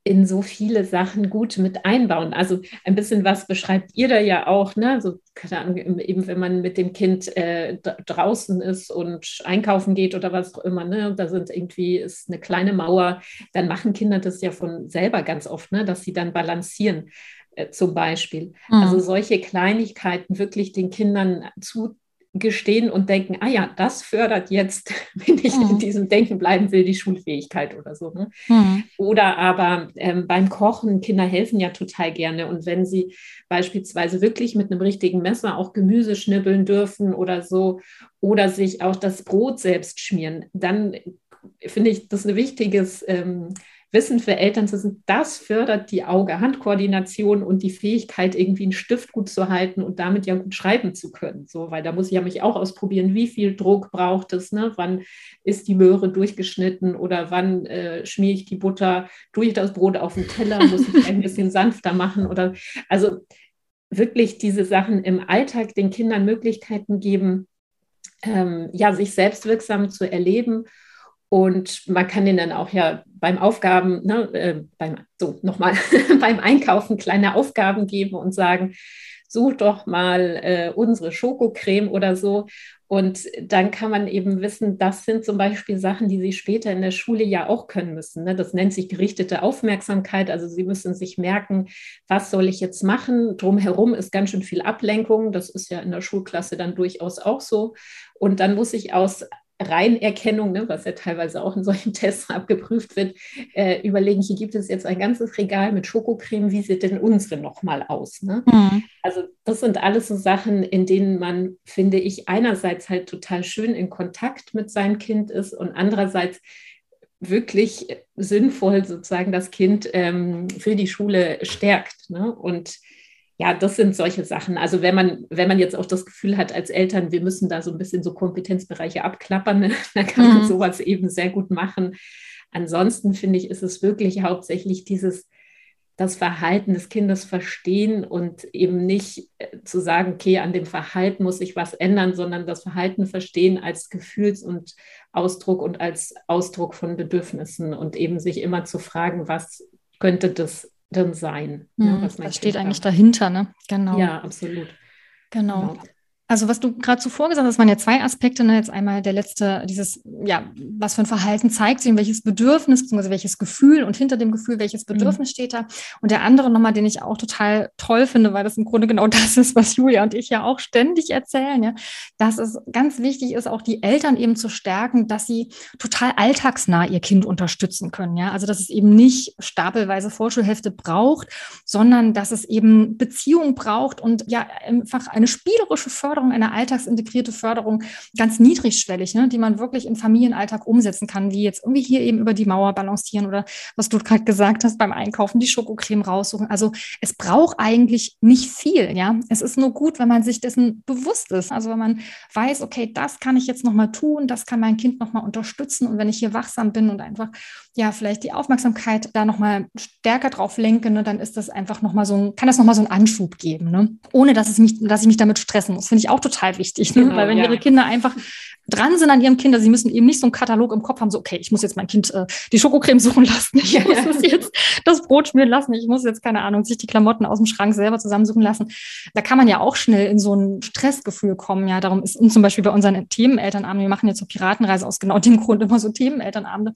in so viele Sachen gut mit einbauen. Also ein bisschen was beschreibt ihr da ja auch, ne? Also, eben wenn man mit dem Kind äh, draußen ist und einkaufen geht oder was auch immer, ne? Da sind irgendwie ist eine kleine Mauer, dann machen Kinder das ja von selber ganz oft, ne? Dass sie dann balancieren. Äh, zum Beispiel. Mhm. Also solche Kleinigkeiten wirklich den Kindern zu gestehen und denken, ah ja, das fördert jetzt, wenn ich mhm. in diesem Denken bleiben will, die Schulfähigkeit oder so. Ne? Mhm. Oder aber ähm, beim Kochen, Kinder helfen ja total gerne. Und wenn sie beispielsweise wirklich mit einem richtigen Messer auch Gemüse schnibbeln dürfen oder so, oder sich auch das Brot selbst schmieren, dann finde ich das ein wichtiges ähm, Wissen für Eltern zu sind, das fördert die Auge-Hand-Koordination und die Fähigkeit, irgendwie einen Stift gut zu halten und damit ja gut schreiben zu können. So, weil da muss ich ja mich auch ausprobieren, wie viel Druck braucht es, ne? wann ist die Möhre durchgeschnitten oder wann äh, schmiere ich die Butter, tue ich das Brot auf den Teller, muss ich ein bisschen sanfter machen oder also wirklich diese Sachen im Alltag den Kindern Möglichkeiten geben, ähm, ja, sich selbstwirksam zu erleben und man kann ihnen dann auch ja beim Aufgaben, ne, äh, beim, so nochmal, beim Einkaufen kleine Aufgaben geben und sagen, such doch mal äh, unsere Schokocreme oder so. Und dann kann man eben wissen, das sind zum Beispiel Sachen, die Sie später in der Schule ja auch können müssen. Ne? Das nennt sich gerichtete Aufmerksamkeit. Also Sie müssen sich merken, was soll ich jetzt machen? Drumherum ist ganz schön viel Ablenkung. Das ist ja in der Schulklasse dann durchaus auch so. Und dann muss ich aus Reinerkennung, ne, was ja teilweise auch in solchen Tests abgeprüft wird, äh, überlegen, hier gibt es jetzt ein ganzes Regal mit Schokocreme, wie sieht denn unsere nochmal aus? Ne? Mhm. Also das sind alles so Sachen, in denen man, finde ich, einerseits halt total schön in Kontakt mit seinem Kind ist und andererseits wirklich sinnvoll sozusagen das Kind ähm, für die Schule stärkt. Ne? Und ja, das sind solche Sachen. Also wenn man, wenn man jetzt auch das Gefühl hat als Eltern, wir müssen da so ein bisschen so Kompetenzbereiche abklappern, ne, dann kann man mhm. sowas eben sehr gut machen. Ansonsten finde ich, ist es wirklich hauptsächlich dieses, das Verhalten des Kindes verstehen und eben nicht äh, zu sagen, okay, an dem Verhalten muss sich was ändern, sondern das Verhalten verstehen als Gefühls- und Ausdruck und als Ausdruck von Bedürfnissen und eben sich immer zu fragen, was könnte das sein. Mhm, ja, was das steht eigentlich dahinter, ne? Genau. Ja, absolut. Genau. genau. Also was du gerade zuvor gesagt hast, waren ja zwei Aspekte. Ne? Jetzt einmal der letzte, dieses, ja, was für ein Verhalten zeigt sich, welches Bedürfnis, beziehungsweise welches Gefühl und hinter dem Gefühl, welches mhm. Bedürfnis mhm. steht da. Und der andere nochmal, den ich auch total toll finde, weil das im Grunde genau das ist, was Julia und ich ja auch ständig erzählen, ja, dass es ganz wichtig ist, auch die Eltern eben zu stärken, dass sie total alltagsnah ihr Kind unterstützen können. Ja, also dass es eben nicht stapelweise Vorschulhefte braucht, sondern dass es eben Beziehung braucht und ja einfach eine spielerische Förderung Förderung, eine alltagsintegrierte Förderung, ganz niedrigschwellig, ne, die man wirklich im Familienalltag umsetzen kann, wie jetzt irgendwie hier eben über die Mauer balancieren oder was du gerade gesagt hast beim Einkaufen, die Schokocreme raussuchen. Also es braucht eigentlich nicht viel, ja. Es ist nur gut, wenn man sich dessen bewusst ist. Also wenn man weiß, okay, das kann ich jetzt nochmal tun, das kann mein Kind nochmal unterstützen und wenn ich hier wachsam bin und einfach ja vielleicht die Aufmerksamkeit da nochmal stärker drauf lenke, ne, dann ist das einfach nochmal so ein, kann das nochmal so einen Anschub geben, ne? ohne dass es mich, dass ich mich damit stressen muss. Finde ich auch total wichtig, ne? Genau, weil wenn ja. ihre Kinder einfach dran sind an ihrem Kind, sie müssen eben nicht so einen Katalog im Kopf haben, so, okay, ich muss jetzt mein Kind äh, die Schokocreme suchen lassen, ich muss jetzt das Brot schmieren lassen, ich muss jetzt, keine Ahnung, sich die Klamotten aus dem Schrank selber zusammensuchen lassen. Da kann man ja auch schnell in so ein Stressgefühl kommen, ja, darum ist zum Beispiel bei unseren Themenelternabenden, wir machen jetzt so Piratenreise aus genau dem Grund immer so Themenelternabende,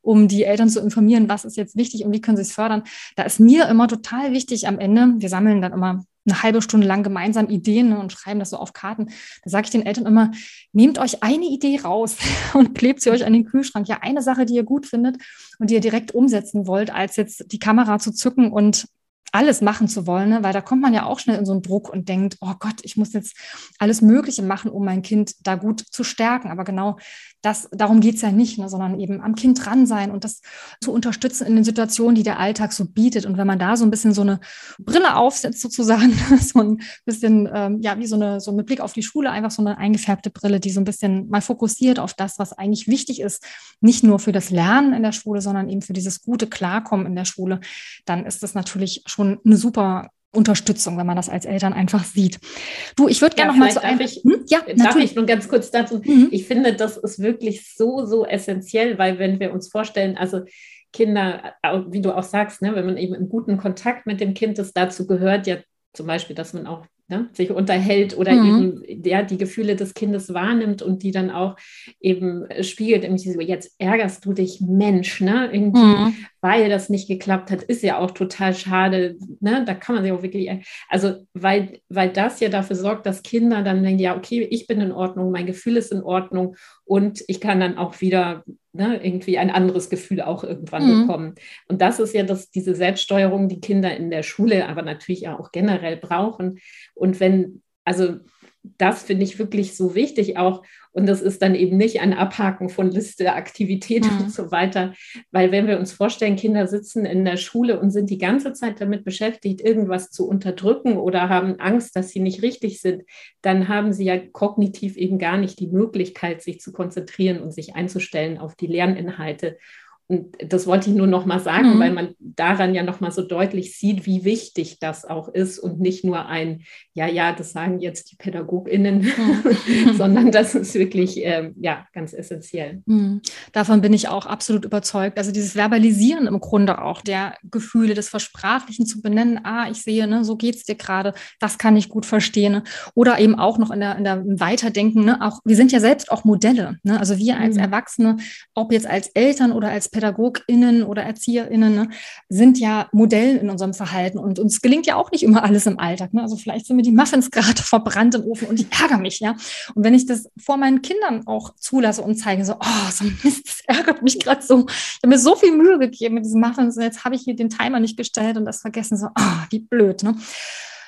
um die Eltern zu informieren, was ist jetzt wichtig und wie können sie es fördern. Da ist mir immer total wichtig am Ende, wir sammeln dann immer eine halbe Stunde lang gemeinsam Ideen ne, und schreiben das so auf Karten. Da sage ich den Eltern immer, nehmt euch eine Idee raus und klebt sie euch an den Kühlschrank. Ja, eine Sache, die ihr gut findet und die ihr direkt umsetzen wollt, als jetzt die Kamera zu zücken und alles machen zu wollen, ne? weil da kommt man ja auch schnell in so einen Druck und denkt, oh Gott, ich muss jetzt alles Mögliche machen, um mein Kind da gut zu stärken. Aber genau das, darum geht es ja nicht, ne? sondern eben am Kind dran sein und das zu unterstützen in den Situationen, die der Alltag so bietet. Und wenn man da so ein bisschen so eine Brille aufsetzt, sozusagen, so ein bisschen, ähm, ja, wie so eine, so mit Blick auf die Schule, einfach so eine eingefärbte Brille, die so ein bisschen mal fokussiert auf das, was eigentlich wichtig ist, nicht nur für das Lernen in der Schule, sondern eben für dieses gute Klarkommen in der Schule, dann ist das natürlich schon eine super Unterstützung, wenn man das als Eltern einfach sieht. Du, ich würde gerne ja, noch mal zu einem. Ich, hm? Ja, darf natürlich. ich nur ganz kurz dazu? Mhm. Ich finde, das ist wirklich so, so essentiell, weil wenn wir uns vorstellen, also Kinder, wie du auch sagst, ne, wenn man eben in guten Kontakt mit dem Kind ist, dazu gehört ja zum Beispiel, dass man auch ne, sich unterhält oder mhm. eben ja, die Gefühle des Kindes wahrnimmt und die dann auch eben spiegelt, irgendwie so, jetzt ärgerst du dich, Mensch, ne? Irgendwie, mhm. weil das nicht geklappt hat, ist ja auch total schade. Ne? Da kann man sich auch wirklich, also weil, weil das ja dafür sorgt, dass Kinder dann denken, ja, okay, ich bin in Ordnung, mein Gefühl ist in Ordnung und ich kann dann auch wieder ne, irgendwie ein anderes Gefühl auch irgendwann mhm. bekommen. Und das ist ja das, diese Selbststeuerung, die Kinder in der Schule, aber natürlich auch generell brauchen. Und wenn, also das finde ich wirklich so wichtig auch. Und das ist dann eben nicht ein Abhaken von Liste, Aktivitäten mhm. und so weiter. Weil wenn wir uns vorstellen, Kinder sitzen in der Schule und sind die ganze Zeit damit beschäftigt, irgendwas zu unterdrücken oder haben Angst, dass sie nicht richtig sind, dann haben sie ja kognitiv eben gar nicht die Möglichkeit, sich zu konzentrieren und sich einzustellen auf die Lerninhalte. Und das wollte ich nur noch mal sagen, mhm. weil man daran ja noch mal so deutlich sieht, wie wichtig das auch ist und nicht nur ein, ja, ja, das sagen jetzt die PädagogInnen, mhm. sondern das ist wirklich, äh, ja, ganz essentiell. Mhm. Davon bin ich auch absolut überzeugt. Also dieses Verbalisieren im Grunde auch der Gefühle, das Versprachlichen zu benennen, ah, ich sehe, ne, so geht es dir gerade, das kann ich gut verstehen. Ne? Oder eben auch noch in der, in der Weiterdenken, ne? auch, wir sind ja selbst auch Modelle. Ne? Also wir als mhm. Erwachsene, ob jetzt als Eltern oder als PädagogInnen oder ErzieherInnen ne, sind ja Modellen in unserem Verhalten und uns gelingt ja auch nicht immer alles im Alltag. Ne? Also vielleicht sind mir die Muffins gerade verbrannt im Ofen und ich ärgere mich, ja. Und wenn ich das vor meinen Kindern auch zulasse und zeige, so, oh, so Mist, das ärgert mich gerade so. Ich habe mir so viel Mühe gegeben mit diesen Muffins und jetzt habe ich hier den Timer nicht gestellt und das vergessen, so, oh, wie blöd, ne?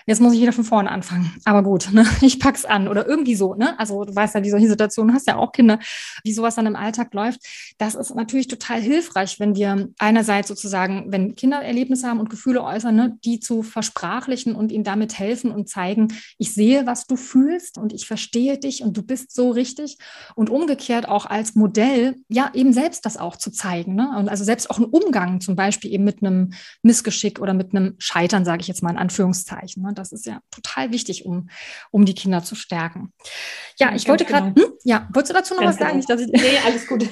Jetzt muss ich wieder von vorne anfangen. Aber gut, ne? ich pack's an oder irgendwie so. Ne? Also du weißt ja, die solche Situationen hast ja auch Kinder, wie sowas dann im Alltag läuft. Das ist natürlich total hilfreich, wenn wir einerseits sozusagen, wenn Kinder Erlebnisse haben und Gefühle äußern, ne, die zu versprachlichen und ihnen damit helfen und zeigen, ich sehe, was du fühlst und ich verstehe dich und du bist so richtig. Und umgekehrt auch als Modell, ja, eben selbst das auch zu zeigen. Ne? Und also selbst auch einen Umgang zum Beispiel eben mit einem Missgeschick oder mit einem Scheitern, sage ich jetzt mal in Anführungszeichen. Ne? Das ist ja total wichtig, um, um die Kinder zu stärken. Ja, ich wollte gerade, genau. hm? ja, wolltest du dazu noch Ganz was sagen? Genau. Dass ich, nee, alles gut.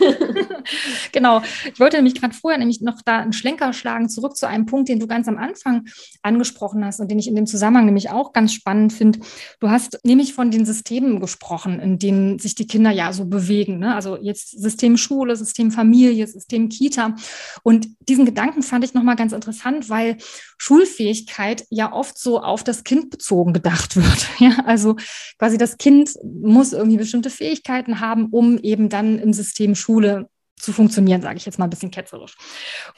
genau. Ich wollte nämlich gerade vorher nämlich noch da einen Schlenker schlagen, zurück zu einem Punkt, den du ganz am Anfang angesprochen hast und den ich in dem Zusammenhang nämlich auch ganz spannend finde. Du hast nämlich von den Systemen gesprochen, in denen sich die Kinder ja so bewegen. Ne? Also jetzt System Schule, System Familie, System Kita. Und diesen Gedanken fand ich nochmal ganz interessant, weil Schulfähigkeit ja oft so auf das Kind bezogen gedacht wird. Ja, also quasi das Kind muss irgendwie bestimmte Fähigkeiten haben, um eben dann im System Schule zu funktionieren, sage ich jetzt mal ein bisschen ketzerisch.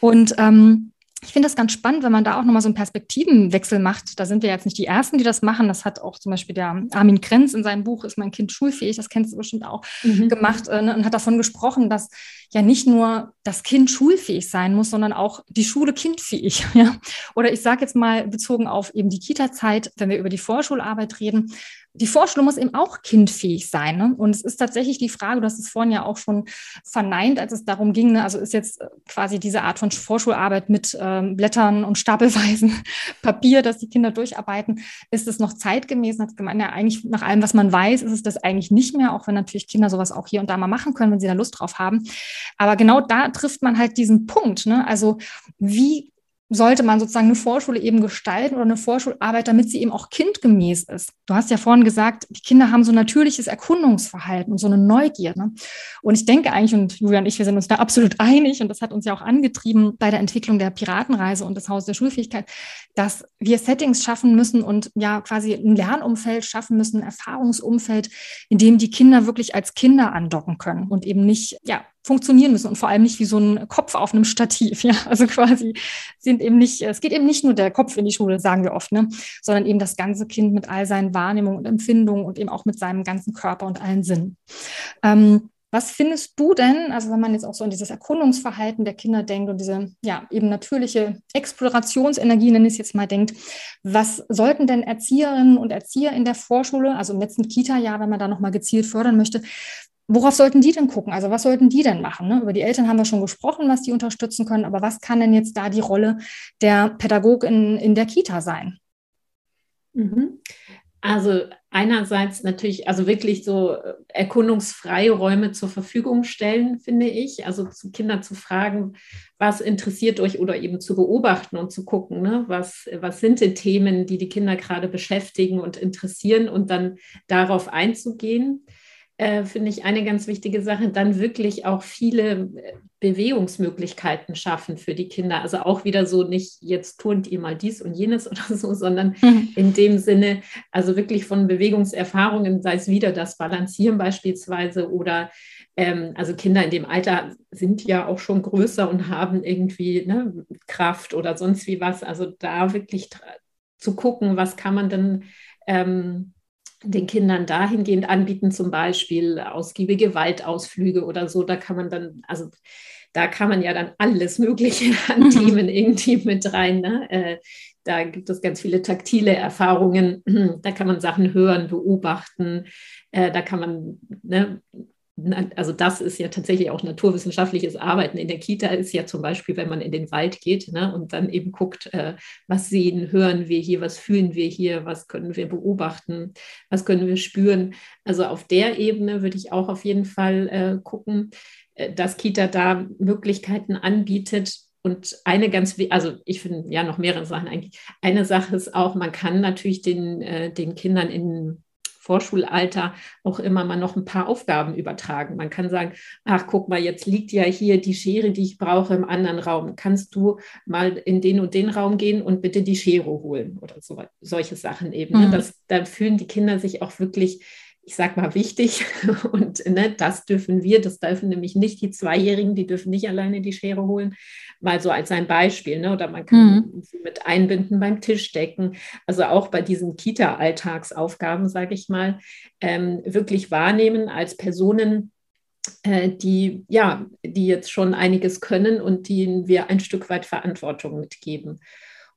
Und ähm, ich finde das ganz spannend, wenn man da auch nochmal so einen Perspektivenwechsel macht. Da sind wir jetzt nicht die Ersten, die das machen. Das hat auch zum Beispiel der Armin Krenz in seinem Buch Ist mein Kind schulfähig, das kennst du bestimmt auch, mhm. gemacht äh, ne, und hat davon gesprochen, dass ja nicht nur das Kind schulfähig sein muss, sondern auch die Schule kindfähig. Ja? Oder ich sage jetzt mal bezogen auf eben die Kita-Zeit, wenn wir über die Vorschularbeit reden, die Vorschule muss eben auch kindfähig sein. Ne? Und es ist tatsächlich die Frage, du hast es vorhin ja auch schon verneint, als es darum ging, ne? also ist jetzt äh, quasi diese Art von Vorschularbeit mit ähm, Blättern und stapelweisen Papier, dass die Kinder durcharbeiten, ist es noch zeitgemäß? Hat gemeint, ja, eigentlich nach allem, was man weiß, ist es das eigentlich nicht mehr, auch wenn natürlich Kinder sowas auch hier und da mal machen können, wenn sie da Lust drauf haben. Aber genau da trifft man halt diesen Punkt. Ne? Also wie sollte man sozusagen eine Vorschule eben gestalten oder eine Vorschularbeit, damit sie eben auch kindgemäß ist. Du hast ja vorhin gesagt, die Kinder haben so ein natürliches Erkundungsverhalten und so eine Neugier. Ne? Und ich denke eigentlich, und Julia und ich, wir sind uns da absolut einig, und das hat uns ja auch angetrieben bei der Entwicklung der Piratenreise und des Haus der Schulfähigkeit, dass wir Settings schaffen müssen und ja quasi ein Lernumfeld schaffen müssen, ein Erfahrungsumfeld, in dem die Kinder wirklich als Kinder andocken können und eben nicht, ja, funktionieren müssen und vor allem nicht wie so ein Kopf auf einem Stativ. Ja, also quasi sind eben nicht, es geht eben nicht nur der Kopf in die Schule, sagen wir oft, ne, sondern eben das ganze Kind mit all seinen Wahrnehmungen und Empfindungen und eben auch mit seinem ganzen Körper und allen Sinnen. Ähm, was findest du denn, also wenn man jetzt auch so an dieses Erkundungsverhalten der Kinder denkt und diese ja eben natürliche Explorationsenergie, nenne ich es jetzt mal, denkt, was sollten denn Erzieherinnen und Erzieher in der Vorschule, also im letzten Kita-Jahr, wenn man da nochmal gezielt fördern möchte, worauf sollten die denn gucken? Also was sollten die denn machen? Ne? Über die Eltern haben wir schon gesprochen, was die unterstützen können, aber was kann denn jetzt da die Rolle der Pädagogin in der Kita sein? Mhm. Also einerseits natürlich, also wirklich so äh, Erkundungsfreiräume zur Verfügung stellen, finde ich. Also zu Kinder zu fragen, was interessiert euch oder eben zu beobachten und zu gucken, ne? was, was sind die Themen, die die Kinder gerade beschäftigen und interessieren und dann darauf einzugehen äh, finde ich eine ganz wichtige Sache, dann wirklich auch viele äh, Bewegungsmöglichkeiten schaffen für die Kinder. Also auch wieder so nicht, jetzt turnt ihr mal dies und jenes oder so, sondern mhm. in dem Sinne, also wirklich von Bewegungserfahrungen, sei es wieder das Balancieren beispielsweise oder ähm, also Kinder in dem Alter sind ja auch schon größer und haben irgendwie ne, Kraft oder sonst wie was. Also da wirklich zu gucken, was kann man denn ähm, den Kindern dahingehend anbieten, zum Beispiel ausgiebige Waldausflüge oder so. Da kann man dann, also da kann man ja dann alles Mögliche an Themen irgendwie mit rein. Ne? Äh, da gibt es ganz viele taktile Erfahrungen. Da kann man Sachen hören, beobachten. Äh, da kann man ne, also das ist ja tatsächlich auch naturwissenschaftliches Arbeiten. In der Kita ist ja zum Beispiel, wenn man in den Wald geht ne, und dann eben guckt, äh, was sehen, hören wir hier, was fühlen wir hier, was können wir beobachten, was können wir spüren. Also auf der Ebene würde ich auch auf jeden Fall äh, gucken, äh, dass Kita da Möglichkeiten anbietet, und eine ganz, also ich finde ja noch mehrere Sachen eigentlich. Eine Sache ist auch, man kann natürlich den, äh, den Kindern in Vorschulalter auch immer mal noch ein paar Aufgaben übertragen. Man kann sagen, ach guck mal, jetzt liegt ja hier die Schere, die ich brauche im anderen Raum. Kannst du mal in den und den Raum gehen und bitte die Schere holen oder so, solche Sachen eben. Ne? Mhm. Das, da fühlen die Kinder sich auch wirklich ich sag mal, wichtig. Und ne, das dürfen wir, das dürfen nämlich nicht die Zweijährigen, die dürfen nicht alleine die Schere holen. Mal so als ein Beispiel. Ne? Oder man kann mhm. sie mit einbinden beim Tischdecken. Also auch bei diesen Kita-Alltagsaufgaben, sage ich mal, ähm, wirklich wahrnehmen als Personen, äh, die ja, die jetzt schon einiges können und denen wir ein Stück weit Verantwortung mitgeben.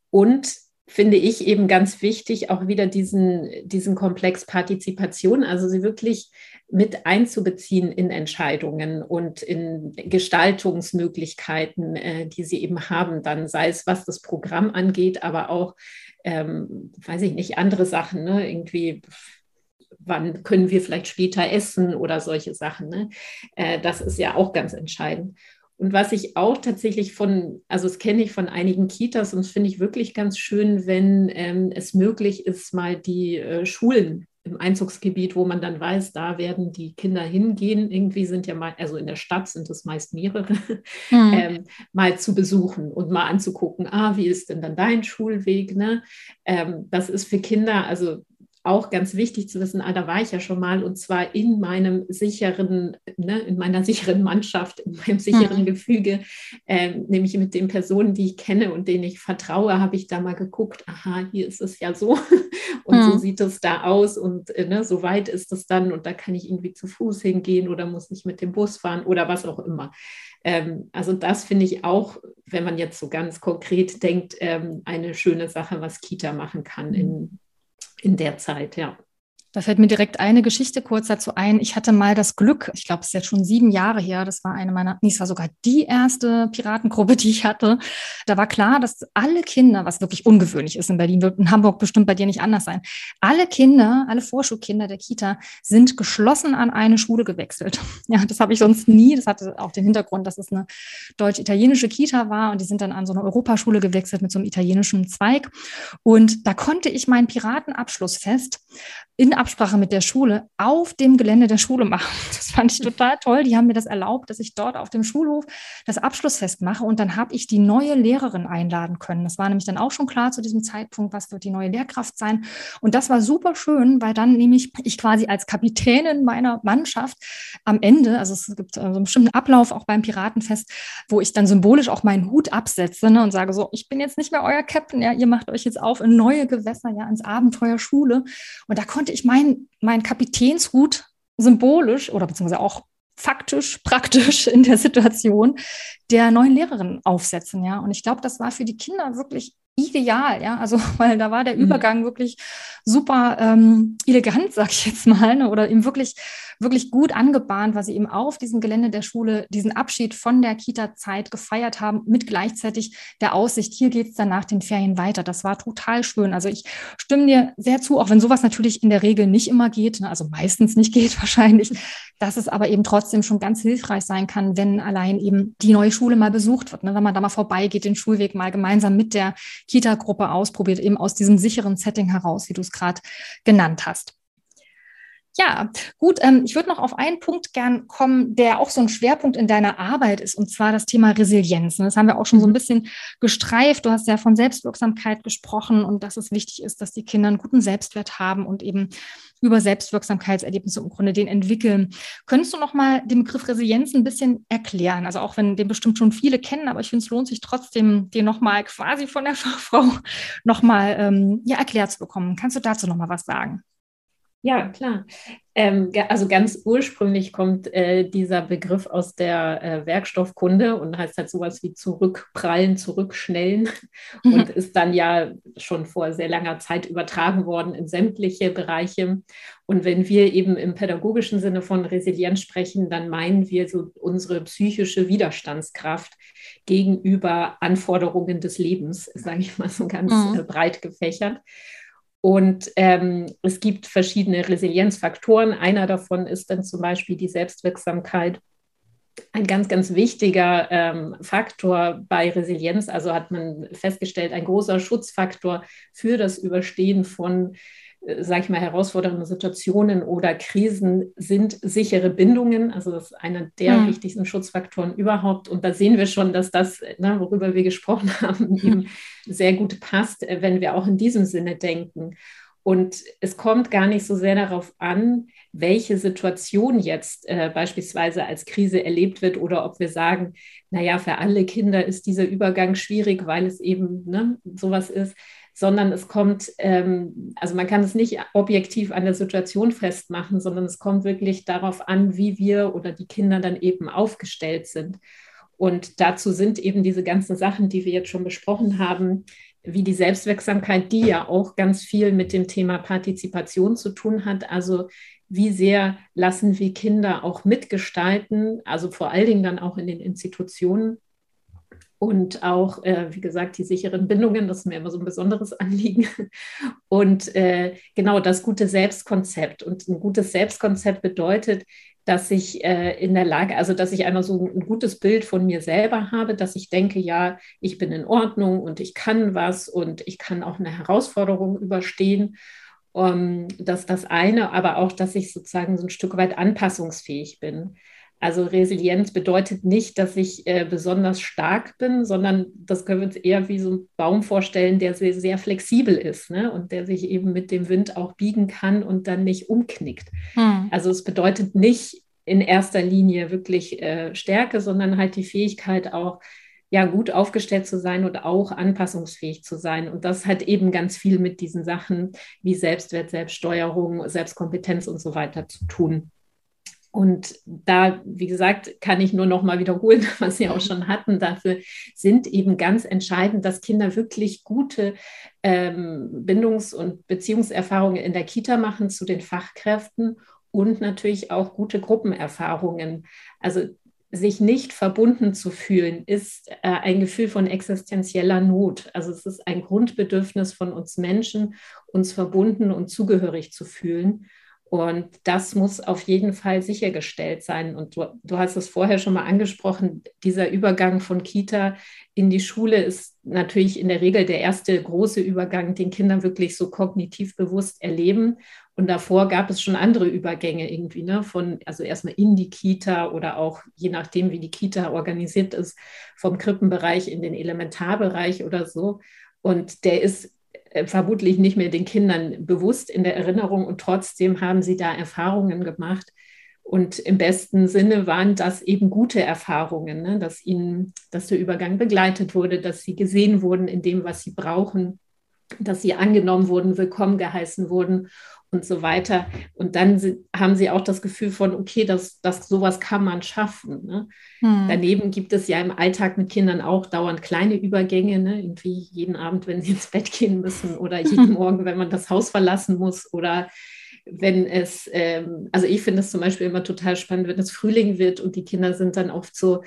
Und finde ich eben ganz wichtig, auch wieder diesen, diesen Komplex Partizipation, also sie wirklich mit einzubeziehen in Entscheidungen und in Gestaltungsmöglichkeiten, äh, die sie eben haben, dann sei es, was das Programm angeht, aber auch, ähm, weiß ich nicht, andere Sachen, ne? irgendwie wann können wir vielleicht später essen oder solche Sachen. Ne? Äh, das ist ja auch ganz entscheidend. Und was ich auch tatsächlich von, also das kenne ich von einigen Kitas und das finde ich wirklich ganz schön, wenn ähm, es möglich ist, mal die äh, Schulen im Einzugsgebiet, wo man dann weiß, da werden die Kinder hingehen. Irgendwie sind ja mal, also in der Stadt sind es meist mehrere, mhm. ähm, mal zu besuchen und mal anzugucken, ah, wie ist denn dann dein Schulweg? Ne? Ähm, das ist für Kinder, also auch ganz wichtig zu wissen, ah, da war ich ja schon mal und zwar in meinem sicheren, ne, in meiner sicheren Mannschaft, in meinem sicheren mhm. Gefüge, äh, nämlich mit den Personen, die ich kenne und denen ich vertraue, habe ich da mal geguckt, aha, hier ist es ja so und mhm. so sieht es da aus und äh, ne, so weit ist es dann und da kann ich irgendwie zu Fuß hingehen oder muss nicht mit dem Bus fahren oder was auch immer. Ähm, also das finde ich auch, wenn man jetzt so ganz konkret denkt, ähm, eine schöne Sache, was Kita machen kann in, mhm in der Zeit, ja. Da fällt mir direkt eine Geschichte kurz dazu ein. Ich hatte mal das Glück, ich glaube, es ist jetzt schon sieben Jahre her, das war eine meiner, nee, es war sogar die erste Piratengruppe, die ich hatte. Da war klar, dass alle Kinder, was wirklich ungewöhnlich ist in Berlin, wird in Hamburg bestimmt bei dir nicht anders sein. Alle Kinder, alle Vorschulkinder der Kita sind geschlossen an eine Schule gewechselt. Ja, das habe ich sonst nie. Das hatte auch den Hintergrund, dass es eine deutsch-italienische Kita war und die sind dann an so eine Europaschule gewechselt mit so einem italienischen Zweig. Und da konnte ich meinen Piratenabschlussfest in Absprache mit der Schule auf dem Gelände der Schule machen. Das fand ich total toll. Die haben mir das erlaubt, dass ich dort auf dem Schulhof das Abschlussfest mache und dann habe ich die neue Lehrerin einladen können. Das war nämlich dann auch schon klar zu diesem Zeitpunkt, was wird die neue Lehrkraft sein. Und das war super schön, weil dann nämlich ich quasi als Kapitänin meiner Mannschaft am Ende, also es gibt so einen bestimmten Ablauf auch beim Piratenfest, wo ich dann symbolisch auch meinen Hut absetze ne, und sage so, ich bin jetzt nicht mehr euer Captain, ja, ihr macht euch jetzt auf in neue Gewässer, ja, ins Abenteuer Schule. Und da konnte ich mein, mein Kapitänshut symbolisch oder beziehungsweise auch faktisch, praktisch in der Situation der neuen Lehrerin aufsetzen, ja. Und ich glaube, das war für die Kinder wirklich ideal, ja. Also, weil da war der mhm. Übergang wirklich super ähm, elegant, sag ich jetzt mal, ne? oder eben wirklich, wirklich gut angebahnt, weil sie eben auf diesem Gelände der Schule diesen Abschied von der Kita-Zeit gefeiert haben, mit gleichzeitig der Aussicht, hier geht es dann nach den Ferien weiter. Das war total schön. Also ich stimme dir sehr zu, auch wenn sowas natürlich in der Regel nicht immer geht, ne? also meistens nicht geht wahrscheinlich, dass es aber eben trotzdem schon ganz hilfreich sein kann, wenn allein eben die neue Schule mal besucht wird, ne? wenn man da mal vorbeigeht, den Schulweg mal gemeinsam mit der Kita-Gruppe ausprobiert, eben aus diesem sicheren Setting heraus, wie du es gerade genannt hast. Ja, gut. Ähm, ich würde noch auf einen Punkt gern kommen, der auch so ein Schwerpunkt in deiner Arbeit ist, und zwar das Thema Resilienz. Das haben wir auch schon so ein mhm. bisschen gestreift. Du hast ja von Selbstwirksamkeit gesprochen und dass es wichtig ist, dass die Kinder einen guten Selbstwert haben und eben über Selbstwirksamkeitserlebnisse im Grunde den entwickeln. Könntest du noch mal den Begriff Resilienz ein bisschen erklären? Also auch wenn den bestimmt schon viele kennen, aber ich finde, es lohnt sich trotzdem, den noch mal quasi von der Fachfrau noch mal ähm, ja, erklärt zu bekommen. Kannst du dazu noch mal was sagen? Ja, klar. Ähm, also ganz ursprünglich kommt äh, dieser Begriff aus der äh, Werkstoffkunde und heißt halt sowas wie zurückprallen, zurückschnellen mhm. und ist dann ja schon vor sehr langer Zeit übertragen worden in sämtliche Bereiche. Und wenn wir eben im pädagogischen Sinne von Resilienz sprechen, dann meinen wir so unsere psychische Widerstandskraft gegenüber Anforderungen des Lebens, sage ich mal so ganz mhm. äh, breit gefächert. Und ähm, es gibt verschiedene Resilienzfaktoren. Einer davon ist dann zum Beispiel die Selbstwirksamkeit. Ein ganz, ganz wichtiger ähm, Faktor bei Resilienz, also hat man festgestellt, ein großer Schutzfaktor für das Überstehen von sage ich mal, herausfordernde Situationen oder Krisen sind sichere Bindungen. Also das ist einer der mhm. wichtigsten Schutzfaktoren überhaupt. Und da sehen wir schon, dass das, ne, worüber wir gesprochen haben, mhm. eben sehr gut passt, äh, wenn wir auch in diesem Sinne denken. Und es kommt gar nicht so sehr darauf an, welche Situation jetzt äh, beispielsweise als Krise erlebt wird oder ob wir sagen, naja, für alle Kinder ist dieser Übergang schwierig, weil es eben ne, sowas ist, sondern es kommt, ähm, also man kann es nicht objektiv an der Situation festmachen, sondern es kommt wirklich darauf an, wie wir oder die Kinder dann eben aufgestellt sind. Und dazu sind eben diese ganzen Sachen, die wir jetzt schon besprochen haben, wie die Selbstwirksamkeit, die ja auch ganz viel mit dem Thema Partizipation zu tun hat. Also wie sehr lassen wir Kinder auch mitgestalten, also vor allen Dingen dann auch in den Institutionen und auch, äh, wie gesagt, die sicheren Bindungen, das ist mir immer so ein besonderes Anliegen. Und äh, genau das gute Selbstkonzept. Und ein gutes Selbstkonzept bedeutet, dass ich äh, in der Lage, also dass ich einmal so ein gutes Bild von mir selber habe, dass ich denke, ja, ich bin in Ordnung und ich kann was und ich kann auch eine Herausforderung überstehen. Um, dass das eine, aber auch, dass ich sozusagen so ein Stück weit anpassungsfähig bin. Also Resilienz bedeutet nicht, dass ich äh, besonders stark bin, sondern das können wir uns eher wie so ein Baum vorstellen, der sehr, sehr flexibel ist ne? und der sich eben mit dem Wind auch biegen kann und dann nicht umknickt. Hm. Also es bedeutet nicht in erster Linie wirklich äh, Stärke, sondern halt die Fähigkeit auch, ja, gut aufgestellt zu sein und auch anpassungsfähig zu sein. Und das hat eben ganz viel mit diesen Sachen wie Selbstwert, Selbststeuerung, Selbstkompetenz und so weiter zu tun. Und da, wie gesagt, kann ich nur noch mal wiederholen, was Sie auch schon hatten. Dafür sind eben ganz entscheidend, dass Kinder wirklich gute ähm, Bindungs- und Beziehungserfahrungen in der Kita machen zu den Fachkräften und natürlich auch gute Gruppenerfahrungen. Also sich nicht verbunden zu fühlen, ist äh, ein Gefühl von existenzieller Not. Also es ist ein Grundbedürfnis von uns Menschen, uns verbunden und zugehörig zu fühlen. Und das muss auf jeden Fall sichergestellt sein. Und du, du, hast es vorher schon mal angesprochen, dieser Übergang von Kita in die Schule ist natürlich in der Regel der erste große Übergang, den Kinder wirklich so kognitiv bewusst erleben. Und davor gab es schon andere Übergänge irgendwie, ne? Von, also erstmal in die Kita oder auch, je nachdem, wie die Kita organisiert ist, vom Krippenbereich in den Elementarbereich oder so. Und der ist vermutlich nicht mehr den Kindern bewusst in der Erinnerung und trotzdem haben sie da Erfahrungen gemacht. Und im besten Sinne waren das eben gute Erfahrungen, ne? dass ihnen, dass der Übergang begleitet wurde, dass sie gesehen wurden in dem, was sie brauchen, dass sie angenommen wurden, willkommen geheißen wurden. Und so weiter. Und dann haben sie auch das Gefühl von, okay, das, das, sowas kann man schaffen. Ne? Hm. Daneben gibt es ja im Alltag mit Kindern auch dauernd kleine Übergänge, ne? irgendwie jeden Abend, wenn sie ins Bett gehen müssen oder jeden Morgen, wenn man das Haus verlassen muss oder wenn es, ähm, also ich finde es zum Beispiel immer total spannend, wenn es Frühling wird und die Kinder sind dann oft so,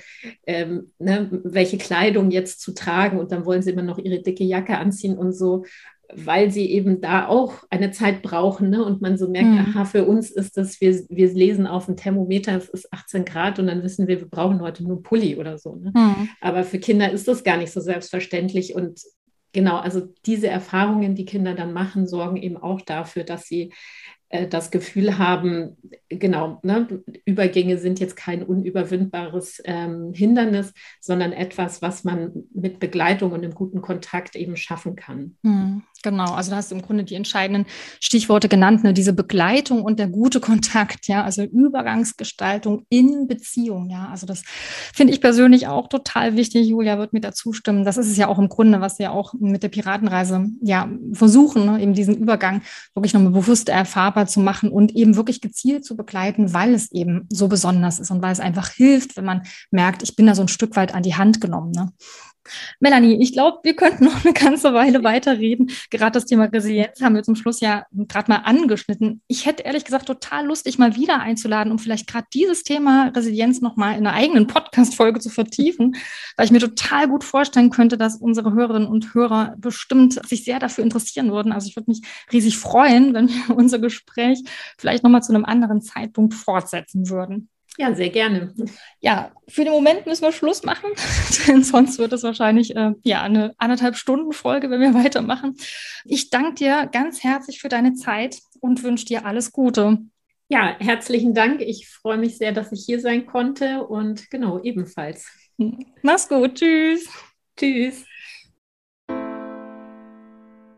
ähm, ne, welche Kleidung jetzt zu tragen und dann wollen sie immer noch ihre dicke Jacke anziehen und so weil sie eben da auch eine Zeit brauchen ne? und man so merkt, mhm. aha, für uns ist das, wir, wir lesen auf dem Thermometer, es ist 18 Grad und dann wissen wir, wir brauchen heute nur Pulli oder so. Ne? Mhm. Aber für Kinder ist das gar nicht so selbstverständlich und genau, also diese Erfahrungen, die Kinder dann machen, sorgen eben auch dafür, dass sie äh, das Gefühl haben, genau, ne, Übergänge sind jetzt kein unüberwindbares ähm, Hindernis, sondern etwas, was man mit Begleitung und im guten Kontakt eben schaffen kann. Hm, genau, also da hast du im Grunde die entscheidenden Stichworte genannt, ne, diese Begleitung und der gute Kontakt, ja, also Übergangsgestaltung in Beziehung, ja, also das finde ich persönlich auch total wichtig. Julia wird mir dazu stimmen. Das ist es ja auch im Grunde, was wir auch mit der Piratenreise ja versuchen, ne, eben diesen Übergang wirklich nochmal bewusst erfahrbar zu machen und eben wirklich gezielt zu begleiten, weil es eben so besonders ist und weil es einfach hilft, wenn man merkt, ich bin da so ein Stück weit an die Hand genommen. Ne? Melanie, ich glaube, wir könnten noch eine ganze Weile weiterreden. Gerade das Thema Resilienz haben wir zum Schluss ja gerade mal angeschnitten. Ich hätte ehrlich gesagt total Lust, dich mal wieder einzuladen, um vielleicht gerade dieses Thema Resilienz nochmal in einer eigenen Podcast-Folge zu vertiefen, weil ich mir total gut vorstellen könnte, dass unsere Hörerinnen und Hörer bestimmt sich sehr dafür interessieren würden. Also ich würde mich riesig freuen, wenn wir unser Gespräch vielleicht nochmal zu einem anderen Zeitpunkt fortsetzen würden. Ja, sehr gerne. Ja, für den Moment müssen wir Schluss machen, denn sonst wird es wahrscheinlich äh, ja eine anderthalb Stunden Folge, wenn wir weitermachen. Ich danke dir ganz herzlich für deine Zeit und wünsche dir alles Gute. Ja, herzlichen Dank. Ich freue mich sehr, dass ich hier sein konnte und genau ebenfalls. Mach's gut. Tschüss. Tschüss.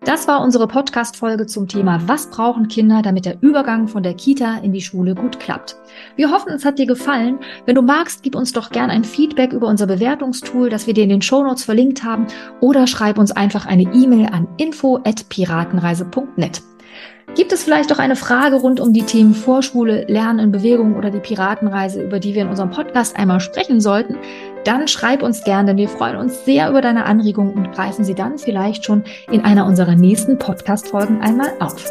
Das war unsere Podcast-Folge zum Thema Was brauchen Kinder, damit der Übergang von der Kita in die Schule gut klappt. Wir hoffen, es hat dir gefallen. Wenn du magst, gib uns doch gern ein Feedback über unser Bewertungstool, das wir dir in den Shownotes verlinkt haben, oder schreib uns einfach eine E-Mail an info@piratenreise.net. Gibt es vielleicht auch eine Frage rund um die Themen Vorschule, Lernen in Bewegung oder die Piratenreise, über die wir in unserem Podcast einmal sprechen sollten? Dann schreib uns gerne, denn wir freuen uns sehr über deine Anregungen und greifen sie dann vielleicht schon in einer unserer nächsten Podcast-Folgen einmal auf.